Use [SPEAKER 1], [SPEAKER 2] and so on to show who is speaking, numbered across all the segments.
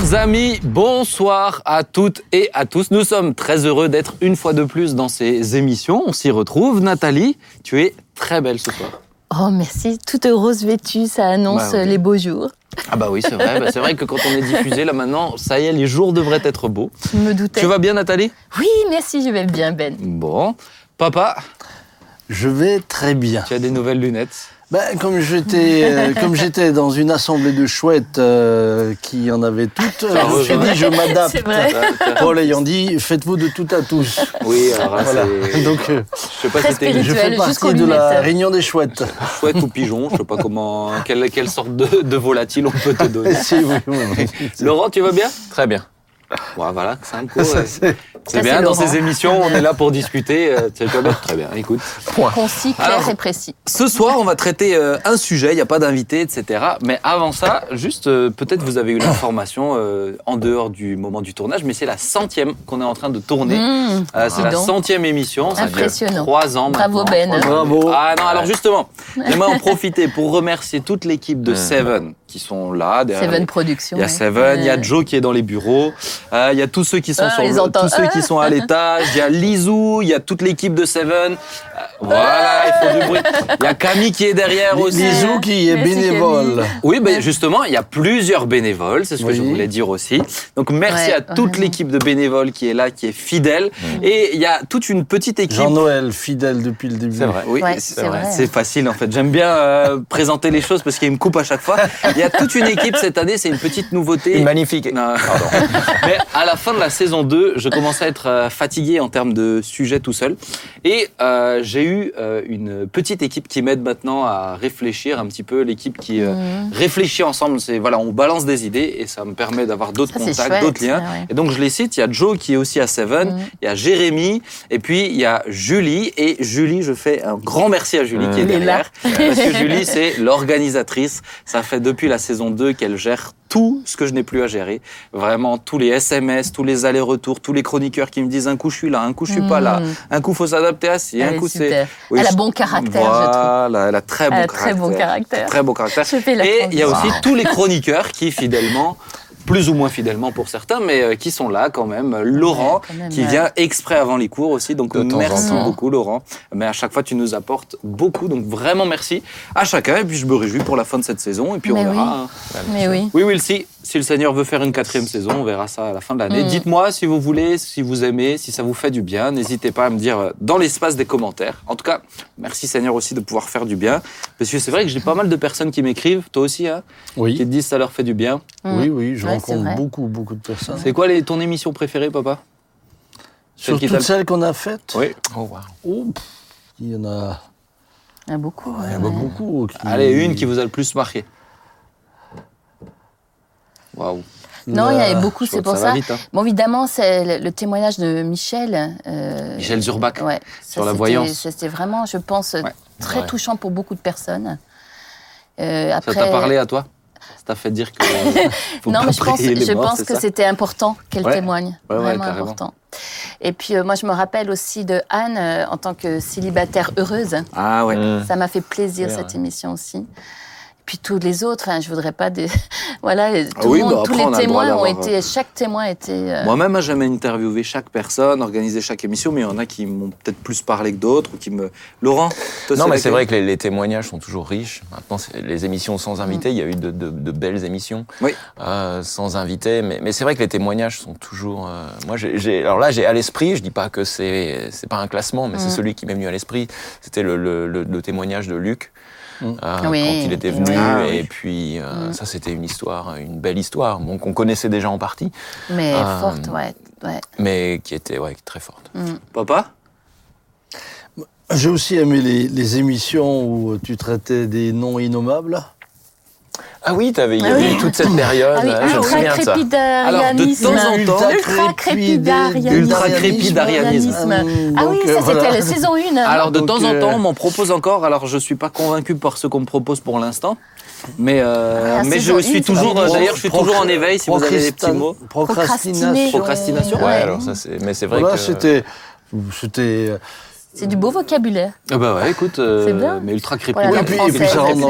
[SPEAKER 1] Chers amis, bonsoir à toutes et à tous. Nous sommes très heureux d'être une fois de plus dans ces émissions. On s'y retrouve. Nathalie, tu es très belle ce soir.
[SPEAKER 2] Oh merci, toute rose vêtue, ça annonce
[SPEAKER 1] Bah oui.
[SPEAKER 2] les beaux jours.
[SPEAKER 1] Ah bah oui, c'est vrai. Bah, c'est vrai que quand on est diffusé, là maintenant, ça y est, les jours devraient être beaux.
[SPEAKER 2] Je me doutais.
[SPEAKER 1] Tu vas bien Nathalie?
[SPEAKER 2] Oui, merci, je vais bien Ben.
[SPEAKER 1] Bon. Papa,
[SPEAKER 3] Je vais très bien.
[SPEAKER 1] tu as des nouvelles lunettes?
[SPEAKER 3] Ben, comme j'étais, euh, comme j'étais dans une assemblée de chouettes euh, qui en avaient toutes, euh, je me suis
[SPEAKER 1] rejoint.
[SPEAKER 3] dit je m'adapte. Paul ayant dit faites-vous de tout à tous.
[SPEAKER 1] Oui, alors là,
[SPEAKER 3] Voilà. Donc euh,
[SPEAKER 1] je sais pas
[SPEAKER 2] Très
[SPEAKER 1] si c'était
[SPEAKER 3] je
[SPEAKER 2] Rituel
[SPEAKER 3] fais partie de la réunion des chouettes.
[SPEAKER 1] chouette ou pigeon, je sais pas comment, quelle, quelle sorte de, de volatile on peut te donner.
[SPEAKER 3] Si, oui, oui, oui.
[SPEAKER 1] Laurent, tu vas bien?
[SPEAKER 4] Très bien.
[SPEAKER 1] Ouais, voilà, c'est
[SPEAKER 3] c'est-
[SPEAKER 1] bien, dans ces émissions, on est là pour discuter. euh, Très bien, écoute.
[SPEAKER 2] Concis, clair
[SPEAKER 1] Alors-
[SPEAKER 2] et précis.
[SPEAKER 1] Ce soir, on va traiter euh, un sujet, il n'y a pas d'invité, etc. Mais avant ça, juste, euh, peut-être vous avez eu l'information euh, en dehors du moment du tournage, mais c'est la centième qu'on est en train de tourner.
[SPEAKER 2] Mmh,
[SPEAKER 1] Euh, c'est la
[SPEAKER 2] donc.
[SPEAKER 1] centième émission. ça fait
[SPEAKER 2] Impressionnant.
[SPEAKER 1] Trois ans
[SPEAKER 2] Bravo,
[SPEAKER 1] maintenant.
[SPEAKER 2] Ben.
[SPEAKER 3] Bravo.
[SPEAKER 1] Ah non, alors justement, j'aimerais en profiter pour remercier toute l'équipe de
[SPEAKER 4] Mm.
[SPEAKER 1] Seven qui sont là. derrière
[SPEAKER 2] Seven Productions.
[SPEAKER 1] Il y a. Seven, il y a. Joe qui est dans les bureaux, euh, il y a tous ceux qui sont
[SPEAKER 2] Ah,
[SPEAKER 1] sur le- tous ceux qui sont à l'étage, il y a Lizou, il y a toute l'équipe de Seven. Voilà, il faut du bruit. Il y a Camille qui est derrière aussi.
[SPEAKER 3] Bisous qui est
[SPEAKER 2] Merci,
[SPEAKER 3] bénévole.
[SPEAKER 1] Oui, ben justement, il y a plusieurs bénévoles, c'est ce que
[SPEAKER 3] Oui.
[SPEAKER 1] je voulais dire aussi. Donc merci
[SPEAKER 2] Ouais,
[SPEAKER 1] à toute l'équipe de bénévoles qui est là, qui est fidèle. Et il y a toute une petite équipe.
[SPEAKER 3] Jean-Noël, fidèle depuis le début.
[SPEAKER 4] C'est vrai.
[SPEAKER 1] Oui,
[SPEAKER 2] Ouais,
[SPEAKER 1] c'est
[SPEAKER 2] c'est vrai.
[SPEAKER 1] C'est facile en fait. J'aime bien euh, présenter les choses parce qu'il me coupe à chaque fois. Il y a toute une équipe cette année, c'est une petite nouveauté.
[SPEAKER 4] Une magnifique.
[SPEAKER 1] Non. Mais à la fin de la saison 2, je commençais à être euh, fatigué en termes de sujet tout seul. Et euh, j'ai eu euh, une petite équipe qui m'aide maintenant à réfléchir un petit peu, l'équipe qui euh,
[SPEAKER 2] Mmh.
[SPEAKER 1] réfléchit ensemble. C'est voilà, on balance des idées et ça me permet d'avoir d'autres contacts, d'autres liens.
[SPEAKER 2] ouais, ouais.
[SPEAKER 1] Et donc je les cite. Il y a Joe qui est aussi à Seven,
[SPEAKER 2] Mhm.
[SPEAKER 1] il y a Jérémy et puis il y a Julie. Et Julie, je fais un grand merci à Julie
[SPEAKER 4] Mhm.
[SPEAKER 1] qui est derrière. Parce que Julie, c'est l'organisatrice. Ça fait depuis la saison 2 qu'elle gère tout ce que je n'ai plus à gérer. Vraiment, tous les SMS, tous les allers-retours, tous les chroniqueurs qui me disent un coup je suis là, un coup je suis pas là,
[SPEAKER 2] Mhm.
[SPEAKER 1] un coup faut s'adapter à ci, un coup c'est... Oui,
[SPEAKER 2] Elle a bon caractère, je trouve.
[SPEAKER 1] Voilà, elle a très bon
[SPEAKER 2] Elle a
[SPEAKER 1] caractère.
[SPEAKER 2] très bon caractère.
[SPEAKER 1] Très bon caractère.
[SPEAKER 2] Je fais la
[SPEAKER 1] Et il y a aussi
[SPEAKER 2] transition.
[SPEAKER 1] tous les chroniqueurs qui, fidèlement, plus ou moins fidèlement pour certains, mais euh, qui sont là quand même. Laurent,
[SPEAKER 2] Ouais, quand même,
[SPEAKER 1] qui
[SPEAKER 2] ouais.
[SPEAKER 1] vient exprès avant les cours aussi. Donc merci
[SPEAKER 4] temps.
[SPEAKER 1] beaucoup, Laurent. Mais à chaque fois, tu nous apportes beaucoup. Donc vraiment merci à chacun. Et puis je me réjouis pour la fin de cette saison. Et puis on
[SPEAKER 2] Mais
[SPEAKER 1] verra.
[SPEAKER 2] oui.
[SPEAKER 1] hein.
[SPEAKER 2] Mais oui.
[SPEAKER 1] Oui, oui, si, si le Seigneur veut faire une quatrième saison, on verra ça à la fin de l'année.
[SPEAKER 2] Mm.
[SPEAKER 1] Dites-moi si vous voulez, si vous aimez, si ça vous fait du bien. N'hésitez pas à me dire euh, dans l'espace des commentaires. En tout cas, merci Seigneur aussi de pouvoir faire du bien. Parce que c'est vrai que j'ai pas mal de personnes qui m'écrivent, toi aussi, hein, qui
[SPEAKER 3] Oui,
[SPEAKER 1] te disent ça leur fait du bien.
[SPEAKER 3] oui, oui, je
[SPEAKER 2] Ouais,
[SPEAKER 3] rencontre beaucoup, beaucoup de personnes.
[SPEAKER 1] C'est quoi les, ton émission préférée, papa?
[SPEAKER 3] Sur
[SPEAKER 1] qui
[SPEAKER 3] toutes celles qu'on a faites,
[SPEAKER 1] Oui.
[SPEAKER 4] Oh, wow.
[SPEAKER 3] oh, pff, il y en a,
[SPEAKER 2] Il y en a beaucoup.
[SPEAKER 3] il y en a beaucoup. qui-
[SPEAKER 1] Allez, une qui vous a le plus marqué. Waouh.
[SPEAKER 2] Non, il y en avait
[SPEAKER 3] La-
[SPEAKER 2] beaucoup, c'est pour
[SPEAKER 1] ça va
[SPEAKER 2] ça.
[SPEAKER 1] vite, hein.
[SPEAKER 2] Bon, évidemment, c'est le, le témoignage de Michel. euh,
[SPEAKER 1] Michel Zurbach.
[SPEAKER 2] Ouais,
[SPEAKER 1] Sur la voyance.
[SPEAKER 2] C'était vraiment, je pense,
[SPEAKER 1] Ouais.
[SPEAKER 2] très
[SPEAKER 4] Ouais.
[SPEAKER 2] touchant pour beaucoup de personnes. Euh,
[SPEAKER 1] Ça
[SPEAKER 2] après,
[SPEAKER 1] t'a parlé à toi? Ça t'a fait dire que. faut
[SPEAKER 2] non,
[SPEAKER 1] pas
[SPEAKER 2] mais je pense, je
[SPEAKER 1] morts,
[SPEAKER 2] pense que c'était important qu'elle
[SPEAKER 1] Ouais.
[SPEAKER 2] témoigne.
[SPEAKER 1] Ouais, ouais,
[SPEAKER 2] vraiment important. Et puis, euh, moi, je me rappelle aussi de Anne euh, en tant que célibataire heureuse.
[SPEAKER 1] Ah ouais.
[SPEAKER 4] Mm.
[SPEAKER 2] Ça m'a fait plaisir,
[SPEAKER 4] Ouais,
[SPEAKER 2] cette
[SPEAKER 4] ouais.
[SPEAKER 2] émission aussi. Puis tous les autres, enfin, je voudrais pas des... voilà, tout
[SPEAKER 1] Ah oui,
[SPEAKER 2] le monde,
[SPEAKER 1] bah
[SPEAKER 2] tous
[SPEAKER 1] après, on
[SPEAKER 2] les
[SPEAKER 1] a le droit
[SPEAKER 2] témoins ont été, chaque témoin était. euh,
[SPEAKER 1] Moi-même, hein, j'aime interviewer chaque personne, organiser chaque émission, mais il y en a qui m'ont peut-être plus parlé que d'autres ou qui me. Laurent, toi,
[SPEAKER 4] Non, mais c'est vrai que les, les témoignages sont toujours riches. Maintenant, les émissions sans invités, il y a eu de, de- de belles émissions
[SPEAKER 1] Oui.
[SPEAKER 4] euh, sans invités, mais, mais c'est vrai que les témoignages sont toujours. euh, moi, j'ai, j'ai- alors là, j'ai à l'esprit. Je dis pas que c'est c'est pas un classement, mais c'est
[SPEAKER 2] Mm.
[SPEAKER 4] celui qui m'est venu à l'esprit. C'était le, le- le- le témoignage de Luc. Euh,
[SPEAKER 2] Oui,
[SPEAKER 4] quand il était venu,
[SPEAKER 1] Ah,
[SPEAKER 4] et
[SPEAKER 1] oui.
[SPEAKER 4] puis euh,
[SPEAKER 2] Mm.
[SPEAKER 4] ça c'était une histoire, une belle histoire, bon, qu'on connaissait déjà en partie,
[SPEAKER 2] mais
[SPEAKER 4] Ah.
[SPEAKER 2] forte, ouais. ouais.
[SPEAKER 4] mais qui était ouais, très forte.
[SPEAKER 2] Mm.
[SPEAKER 1] Papa?
[SPEAKER 3] J'ai aussi aimé les, les émissions où tu traitais des noms innommables.
[SPEAKER 4] Ah oui, t'avais, il y
[SPEAKER 2] Ah
[SPEAKER 4] avait
[SPEAKER 2] oui.
[SPEAKER 4] eu toute cette période,
[SPEAKER 2] Ah oui,
[SPEAKER 4] je me
[SPEAKER 2] ultra
[SPEAKER 4] souviens de ça.
[SPEAKER 2] crépidarianisme.
[SPEAKER 1] Alors, de temps en temps-
[SPEAKER 2] Ultra crépidarianisme.
[SPEAKER 1] Ultra crépidarianisme.
[SPEAKER 3] Hum,
[SPEAKER 2] Ah oui,
[SPEAKER 3] euh,
[SPEAKER 2] ça
[SPEAKER 3] voilà.
[SPEAKER 2] c'était la saison 1.
[SPEAKER 1] Alors, de
[SPEAKER 3] Donc,
[SPEAKER 1] temps en
[SPEAKER 3] euh,
[SPEAKER 1] temps, on m'en propose encore. Alors, je suis pas convaincu par ce qu'on me propose pour l'instant. Mais, euh,
[SPEAKER 2] Ah,
[SPEAKER 1] mais je suis
[SPEAKER 2] une,
[SPEAKER 1] toujours, euh, d'ailleurs, je suis toujours en éveil si vous avez des petits mots.
[SPEAKER 3] Procrastination.
[SPEAKER 1] Procrastination.
[SPEAKER 4] Ouais,
[SPEAKER 2] Ouais.
[SPEAKER 4] alors ça c'est, mais c'est vrai
[SPEAKER 3] Voilà,
[SPEAKER 4] que
[SPEAKER 3] c'était. C'était.
[SPEAKER 2] C'est du beau vocabulaire.
[SPEAKER 1] Ah bah ouais, écoute, euh,
[SPEAKER 2] C'est bien.
[SPEAKER 1] mais ultra
[SPEAKER 2] Voilà,
[SPEAKER 3] Oui,
[SPEAKER 2] la
[SPEAKER 3] et puis, et
[SPEAKER 2] française,
[SPEAKER 3] puis ça rentre dans,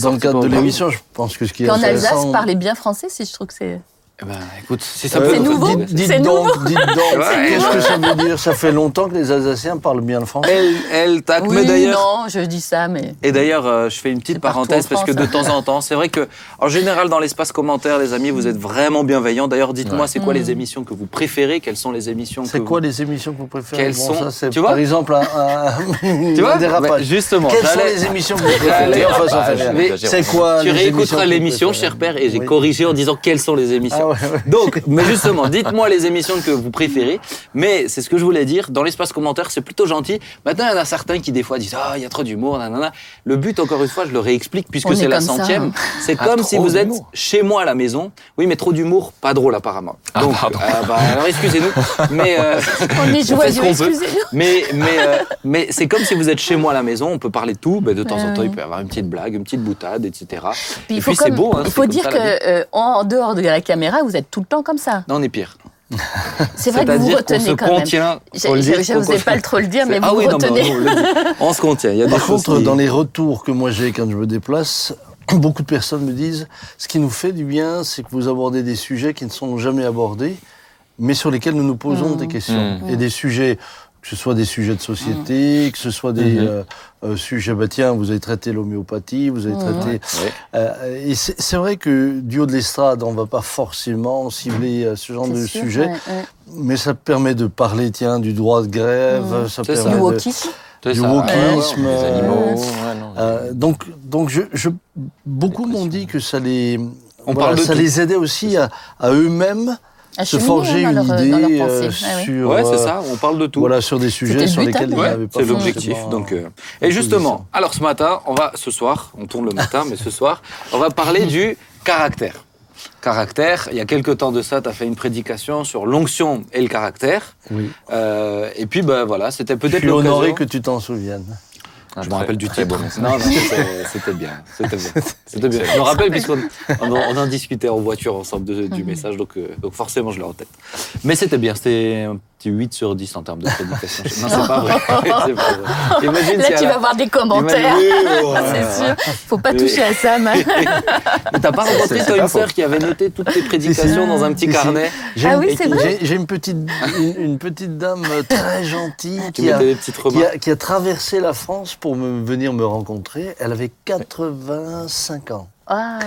[SPEAKER 3] dans le cadre de l'émission, je pense que ce qui est
[SPEAKER 2] Puis en Alsace,
[SPEAKER 3] intéressant.
[SPEAKER 2] parler bien français, si je trouve que c'est.
[SPEAKER 1] Eh ben, écoute, si ça
[SPEAKER 3] Euh,
[SPEAKER 1] peut
[SPEAKER 2] C'est nouveau
[SPEAKER 3] Dites, dites
[SPEAKER 2] C'est
[SPEAKER 3] donc, dites donc,
[SPEAKER 1] Ouais,
[SPEAKER 3] qu'est-ce que ça veut dire? Ça fait longtemps que les Alsaciens parlent bien le français.
[SPEAKER 1] Elle, elle tac, mais
[SPEAKER 2] Oui,
[SPEAKER 1] d'ailleurs.
[SPEAKER 2] non, je dis ça, mais.
[SPEAKER 1] Et d'ailleurs, euh, je fais une petite
[SPEAKER 2] C'est partout
[SPEAKER 1] parenthèse
[SPEAKER 2] en
[SPEAKER 1] parce que de
[SPEAKER 2] France.
[SPEAKER 1] temps en temps, c'est vrai que, en général, dans l'espace commentaire, les amis, vous êtes vraiment bienveillants. D'ailleurs, dites-moi,
[SPEAKER 4] Ouais.
[SPEAKER 1] c'est quoi
[SPEAKER 2] Mm.
[SPEAKER 1] les émissions que vous préférez? Quelles sont les émissions
[SPEAKER 3] C'est
[SPEAKER 1] que
[SPEAKER 3] quoi
[SPEAKER 1] vous...
[SPEAKER 3] les émissions que vous préférez?
[SPEAKER 1] Quelles
[SPEAKER 3] Bon,
[SPEAKER 1] sont-
[SPEAKER 3] ça, c'est
[SPEAKER 1] tu vois?
[SPEAKER 3] Par exemple, un, un,
[SPEAKER 1] Tu vois?
[SPEAKER 3] un dérapage.
[SPEAKER 1] Justement,
[SPEAKER 3] Quelles sont
[SPEAKER 1] j'allais-
[SPEAKER 3] les émissions que vous
[SPEAKER 1] J'allais-
[SPEAKER 3] préférez Enfin, ça fait
[SPEAKER 4] Ah,
[SPEAKER 3] rien.
[SPEAKER 1] mais-
[SPEAKER 3] C'est quoi
[SPEAKER 1] Tu
[SPEAKER 3] les
[SPEAKER 1] réécouteras
[SPEAKER 3] émissions que vous
[SPEAKER 1] l'émission,
[SPEAKER 3] préférez?
[SPEAKER 1] cher père, et j'ai
[SPEAKER 3] Oui.
[SPEAKER 1] corrigé en disant quelles sont les émissions.
[SPEAKER 3] Ah ouais, ouais.
[SPEAKER 1] Donc, mais justement, dites-moi les émissions que vous préférez. Mais c'est ce que je voulais dire. Dans l'espace commentaire, c'est plutôt gentil. Maintenant, il y en a certains qui, des fois, disent Ah, il y a trop d'humour, nanana. Le but, encore une fois, je le réexplique, puisque c'est
[SPEAKER 2] est
[SPEAKER 1] la centième.
[SPEAKER 2] hein.
[SPEAKER 1] C'est
[SPEAKER 4] Ah,
[SPEAKER 1] comme si vous êtes chez moi à la maison. Oui, mais trop d'humour, pas drôle, apparemment.
[SPEAKER 4] Ah,
[SPEAKER 1] Donc, euh, bah, alors, excusez-nous. Mais. euh,
[SPEAKER 2] On est joyeux, excusez-nous.
[SPEAKER 1] mais, mais, euh, mais c'est comme si vous êtes chez moi à la maison, on peut parler de tout. Ben, de temps en temps, il peut y avoir une petite blague, une petite boutade, etc.
[SPEAKER 2] Puis
[SPEAKER 1] Et
[SPEAKER 2] il faut
[SPEAKER 1] puis c'est beau. Hein,
[SPEAKER 2] il faut dire
[SPEAKER 1] ça,
[SPEAKER 2] que euh, en dehors de la caméra, vous êtes tout le temps comme ça.
[SPEAKER 1] Non, on est pire.
[SPEAKER 2] C'est vrai que vous retenez quand même.
[SPEAKER 1] contient. Faut
[SPEAKER 2] J'osais
[SPEAKER 1] qu'on-
[SPEAKER 2] pas le trop le dire, mais
[SPEAKER 1] C'est-
[SPEAKER 2] vous
[SPEAKER 1] ah oui, non,
[SPEAKER 2] retenez.
[SPEAKER 1] mais on, le dit. On se contient. Il y a des
[SPEAKER 3] Par contre,
[SPEAKER 1] qui-
[SPEAKER 3] dans les retours que moi j'ai quand je me déplace, beaucoup de personnes me disent ce qui nous fait du bien, c'est que vous abordez des sujets qui ne sont jamais abordés, mais sur lesquels nous nous posons
[SPEAKER 2] Mmh.
[SPEAKER 3] des questions.
[SPEAKER 4] Mmh.
[SPEAKER 3] Et des sujets, que ce soit des sujets de société, que ce soit des
[SPEAKER 4] Mhm.
[SPEAKER 3] euh, euh, sujets, bah tiens, vous avez traité l'homéopathie, vous avez
[SPEAKER 2] Mmh.
[SPEAKER 3] traité. Euh, et c'est vrai que du haut de l'estrade, on va pas forcément cibler ce genre de
[SPEAKER 2] sûr,
[SPEAKER 3] sujet,
[SPEAKER 2] ouais, ouais.
[SPEAKER 3] mais ça permet de parler, tiens, du droit de grève,
[SPEAKER 2] Mmh.
[SPEAKER 3] ça
[SPEAKER 1] ça.
[SPEAKER 3] permet
[SPEAKER 2] Du
[SPEAKER 3] de- du
[SPEAKER 1] ça.
[SPEAKER 3] wokisme,
[SPEAKER 4] animaux. non.
[SPEAKER 3] donc, donc je, je- beaucoup m'ont dit que ça les,
[SPEAKER 1] On
[SPEAKER 3] voilà,
[SPEAKER 1] parle
[SPEAKER 3] ça
[SPEAKER 1] tout.
[SPEAKER 3] les aidait aussi à, à eux-mêmes se forger
[SPEAKER 2] hein,
[SPEAKER 3] une
[SPEAKER 2] leur-
[SPEAKER 3] idée euh, sur,
[SPEAKER 1] Ouais, c'est
[SPEAKER 3] euh,
[SPEAKER 1] ça. On parle de tout.
[SPEAKER 3] voilà, sur des sujets sur
[SPEAKER 2] but,
[SPEAKER 3] lesquels
[SPEAKER 2] hein.
[SPEAKER 3] ils
[SPEAKER 1] Ouais,
[SPEAKER 3] n'avaient pas
[SPEAKER 1] c'est l'objectif. Donc, euh, et justement, alors ce matin, on va ce soir, on tourne le matin, mais ce soir, on va parler du caractère. Caractère. Il y a quelques temps de ça, tu as fait une prédication sur l'onction et le caractère.
[SPEAKER 3] Oui.
[SPEAKER 1] Euh, et puis, ben voilà, c'était
[SPEAKER 3] Je
[SPEAKER 1] peut-être
[SPEAKER 3] suis honoré
[SPEAKER 1] l'occasion.
[SPEAKER 3] que tu t'en souviennes.
[SPEAKER 4] Un
[SPEAKER 1] Je me rappelle du
[SPEAKER 4] très
[SPEAKER 1] titre. Non, non, c'était bien. C'était bien. C'était bien. Je me rappelle puisqu'on on, en- on en discutait en voiture ensemble de- du message, donc, euh, donc forcément je l'ai en tête. Mais c'était bien. C'était petit 8 sur 10 en termes de prédication. Non, c'est pas vrai. C'est pas vrai. Imagine
[SPEAKER 2] Là,
[SPEAKER 1] si
[SPEAKER 2] tu
[SPEAKER 1] la-
[SPEAKER 2] vas avoir des commentaires.
[SPEAKER 1] Imagine- Oui, ouais,
[SPEAKER 2] C'est sûr. Faut pas toucher à ça.
[SPEAKER 1] Mais t'as pas rencontré toi une sœur qui avait noté toutes tes prédications dans un petit carnet
[SPEAKER 3] J'ai
[SPEAKER 2] Ah
[SPEAKER 3] une-
[SPEAKER 2] oui, c'est vrai
[SPEAKER 3] j'ai- J'ai une petite, une, une petite dame très gentille
[SPEAKER 1] qui
[SPEAKER 3] qui a, qui, qui traversé la France pour me, venir me rencontrer. Elle avait 85 ans.
[SPEAKER 2] Ah.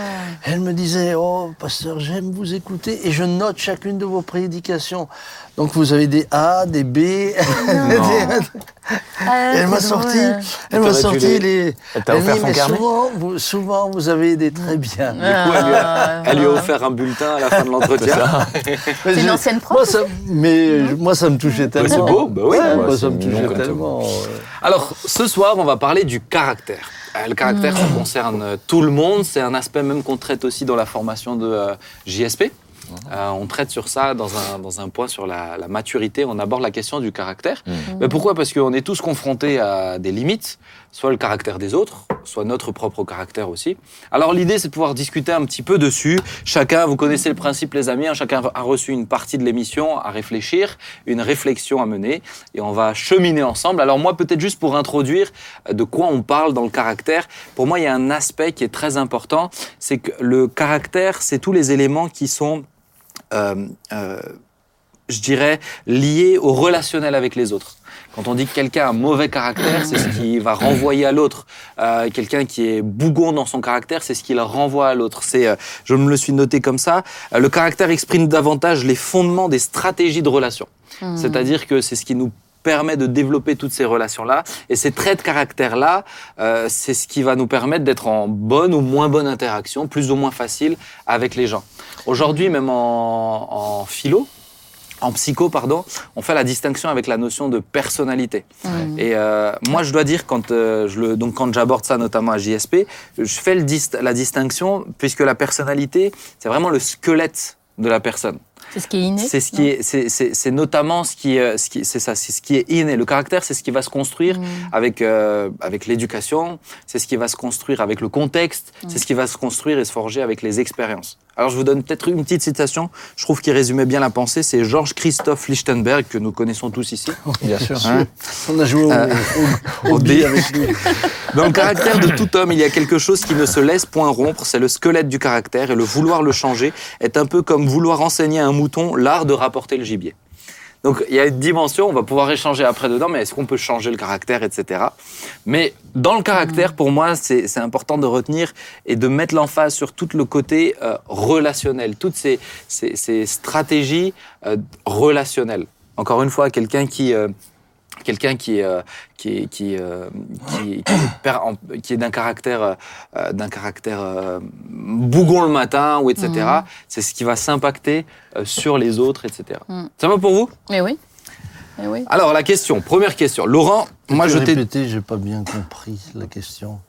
[SPEAKER 3] Elle me disait, oh, pasteur, j'aime vous écouter et je note chacune de vos prédications. Donc vous avez des A, des B. des-
[SPEAKER 2] Ah,
[SPEAKER 3] elle m'a sorti,
[SPEAKER 2] drôle.
[SPEAKER 3] elle m'a sorti
[SPEAKER 1] les-
[SPEAKER 3] les.
[SPEAKER 4] Elle t'a
[SPEAKER 3] Elle
[SPEAKER 4] offert
[SPEAKER 3] dit,
[SPEAKER 4] son
[SPEAKER 3] mais
[SPEAKER 4] carnet
[SPEAKER 3] souvent, vous, souvent, vous avez des très bien.
[SPEAKER 1] Du coup, elle lui a,
[SPEAKER 2] Ah,
[SPEAKER 1] elle lui a
[SPEAKER 2] voilà.
[SPEAKER 1] offert un bulletin à la fin de l'entretien.
[SPEAKER 2] C'est une ancienne prof
[SPEAKER 3] Moi, ça, mais moi, ça me touchait tellement.
[SPEAKER 1] c'est beau, bah oui.
[SPEAKER 3] Ouais,
[SPEAKER 4] Ouais,
[SPEAKER 3] moi, ça me touchait tellement.
[SPEAKER 1] Alors, ce soir, on va parler du caractère. Euh, Le caractère, ça concerne euh, tout le monde. C'est un aspect même qu'on traite aussi dans la formation de euh, JSP. Euh, on traite sur ça dans un, dans un point sur la, la maturité. On aborde la question du caractère. Mais pourquoi? Parce qu'on est tous confrontés à des limites, soit le caractère des autres, soit notre propre caractère aussi. Alors l'idée, c'est de pouvoir discuter un petit peu dessus. Chacun, vous connaissez le principe, les amis, hein, chacun a reçu une partie de l'émission à réfléchir, une réflexion à mener, et on va cheminer ensemble. Alors moi, peut-être juste pour introduire euh, de quoi on parle dans le caractère, pour moi, il y a un aspect qui est très important, c'est que le caractère, c'est tous les éléments qui sont... euh, euh, je dirais, lié au relationnel avec les autres. Quand on dit que quelqu'un a un mauvais caractère, c'est ce qui va renvoyer à l'autre. Euh, quelqu'un qui est bougon dans son caractère, c'est ce qu'il renvoie à l'autre. C'est, euh, je me le suis noté comme ça. Euh, le caractère exprime davantage les fondements des stratégies de relation. C'est-à-dire que c'est ce qui nous permet de développer toutes ces relations-là. Et ces traits de caractère-là, euh, c'est ce qui va nous permettre d'être en bonne ou moins bonne interaction, plus ou moins facile avec les gens. Aujourd'hui, même en, en philo, en psycho, pardon, on fait la distinction avec la notion de personnalité. Et euh, moi, je dois dire, quand, euh, je le, donc quand j'aborde ça notamment à JSP, je fais le dist- la distinction, puisque la personnalité, c'est vraiment le squelette de la personne.
[SPEAKER 2] C'est ce qui est inné.
[SPEAKER 1] C'est ce qui est, c'est, c'est, c'est notamment ce qui, est- ce qui, c'est ça, c'est ce qui est inné. Le caractère, c'est ce qui va se construire
[SPEAKER 2] Mm.
[SPEAKER 1] avec euh, avec l'éducation. C'est ce qui va se construire avec le contexte. C'est ce qui va se construire et se forger avec les expériences. Alors je vous donne peut-être une petite citation, je trouve qu'il résumait bien la pensée, c'est Georges Christophe Lichtenberg, que nous connaissons tous ici.
[SPEAKER 4] Bien sûr.
[SPEAKER 1] Hein
[SPEAKER 3] On a joué au,
[SPEAKER 1] Euh,
[SPEAKER 3] au, au
[SPEAKER 1] au
[SPEAKER 3] billes
[SPEAKER 1] dé.
[SPEAKER 3] avec lui.
[SPEAKER 1] Dans le caractère de tout homme, il y a quelque chose qui ne se laisse point rompre, c'est le squelette du caractère, et le vouloir le changer est un peu comme vouloir enseigner un l'art de rapporter le gibier. Donc il y a une dimension, on va pouvoir échanger après dedans, mais est-ce qu'on peut changer le caractère, etc. Mais dans le caractère, pour moi, c'est important de retenir et de mettre l'emphase sur tout le côté euh, relationnel, toutes ces stratégies euh, relationnelles. Encore une fois, quelqu'un qui... euh, Quelqu'un qui, est, euh, qui, est- qui, est, euh, qui, qui est qui d'un caractère, euh, d'un caractère euh, bougon le matin, ou etc.,
[SPEAKER 2] Mhm.
[SPEAKER 1] c'est ce qui va s'impacter euh, sur les autres, etc.
[SPEAKER 2] Mhm.
[SPEAKER 1] Ça va pour vous?
[SPEAKER 2] Mais oui. Mais oui.
[SPEAKER 1] Alors, la question, première question. Laurent, moi je t'ai.
[SPEAKER 3] répété, j'ai pas bien compris la question.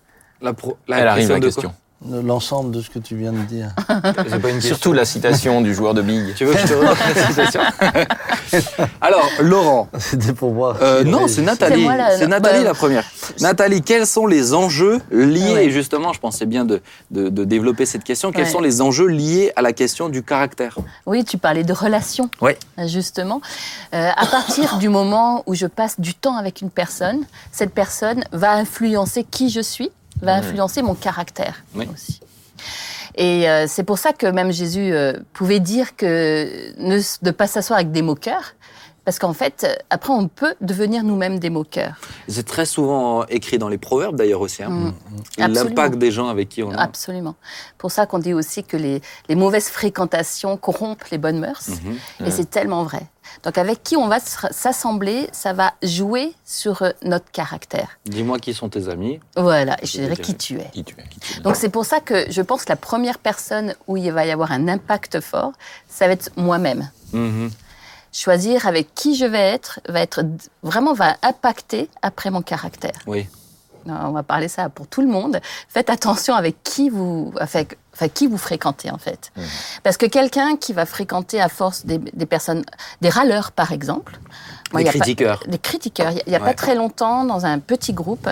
[SPEAKER 1] La, pro- la
[SPEAKER 4] Elle arrive la
[SPEAKER 1] de
[SPEAKER 4] question.
[SPEAKER 3] L'ensemble de ce que tu viens de dire.
[SPEAKER 1] Pas.
[SPEAKER 4] Surtout la citation du joueur de big.
[SPEAKER 1] Tu veux que je te redonne la citation? Alors, Laurent.
[SPEAKER 3] C'était pour voir.
[SPEAKER 1] euh, non, c'est Nathalie.
[SPEAKER 2] moi,
[SPEAKER 1] C'est Nathalie
[SPEAKER 2] bah,
[SPEAKER 1] la première. Nathalie, quels sont les enjeux liés,
[SPEAKER 2] ouais.
[SPEAKER 1] et justement, je pensais bien de, de, de développer cette question, quels
[SPEAKER 2] Ouais.
[SPEAKER 1] sont les enjeux liés à la question du caractère?
[SPEAKER 2] Oui, tu parlais de relations,
[SPEAKER 1] Oui.
[SPEAKER 2] justement. Euh, à partir du moment où je passe du temps avec une personne, cette personne va influencer qui je suis, va influencer mon caractère
[SPEAKER 1] Oui.
[SPEAKER 2] aussi. Et euh, c'est pour ça que même Jésus euh, pouvait dire que ne de pas s'asseoir avec des moqueurs, parce qu'en fait, après, on peut devenir nous-mêmes des moqueurs.
[SPEAKER 1] C'est très souvent écrit dans les proverbes d'ailleurs aussi. hein.
[SPEAKER 2] Mm. Absolument.
[SPEAKER 1] L'impact des gens avec qui on est.
[SPEAKER 2] Absolument. Pour ça qu'on dit aussi que les, les mauvaises fréquentations corrompent les bonnes mœurs.
[SPEAKER 1] Mhm.
[SPEAKER 2] Et c'est tellement vrai. Donc avec qui on va s'assembler, ça va jouer sur euh, notre caractère.
[SPEAKER 1] Dis-moi qui sont tes amis.
[SPEAKER 2] Voilà, je
[SPEAKER 1] Je
[SPEAKER 2] dirais qui tu es.
[SPEAKER 4] Qui tu es, qui tu es.
[SPEAKER 2] Donc c'est pour ça que je pense que la première personne où il va y avoir un impact fort, ça va être moi-même. Choisir avec qui je vais être va être vraiment va impacter après mon caractère.
[SPEAKER 1] Oui.
[SPEAKER 2] On va parler ça pour tout le monde. Faites attention avec qui vous, avec, enfin, qui vous fréquentez en fait. Parce que quelqu'un qui va fréquenter à force des, des personnes, des râleurs par exemple, pas-
[SPEAKER 1] critiqueurs.
[SPEAKER 2] des critiqueurs. Il n'y a,
[SPEAKER 1] Ouais.
[SPEAKER 2] pas très longtemps, dans un petit groupe,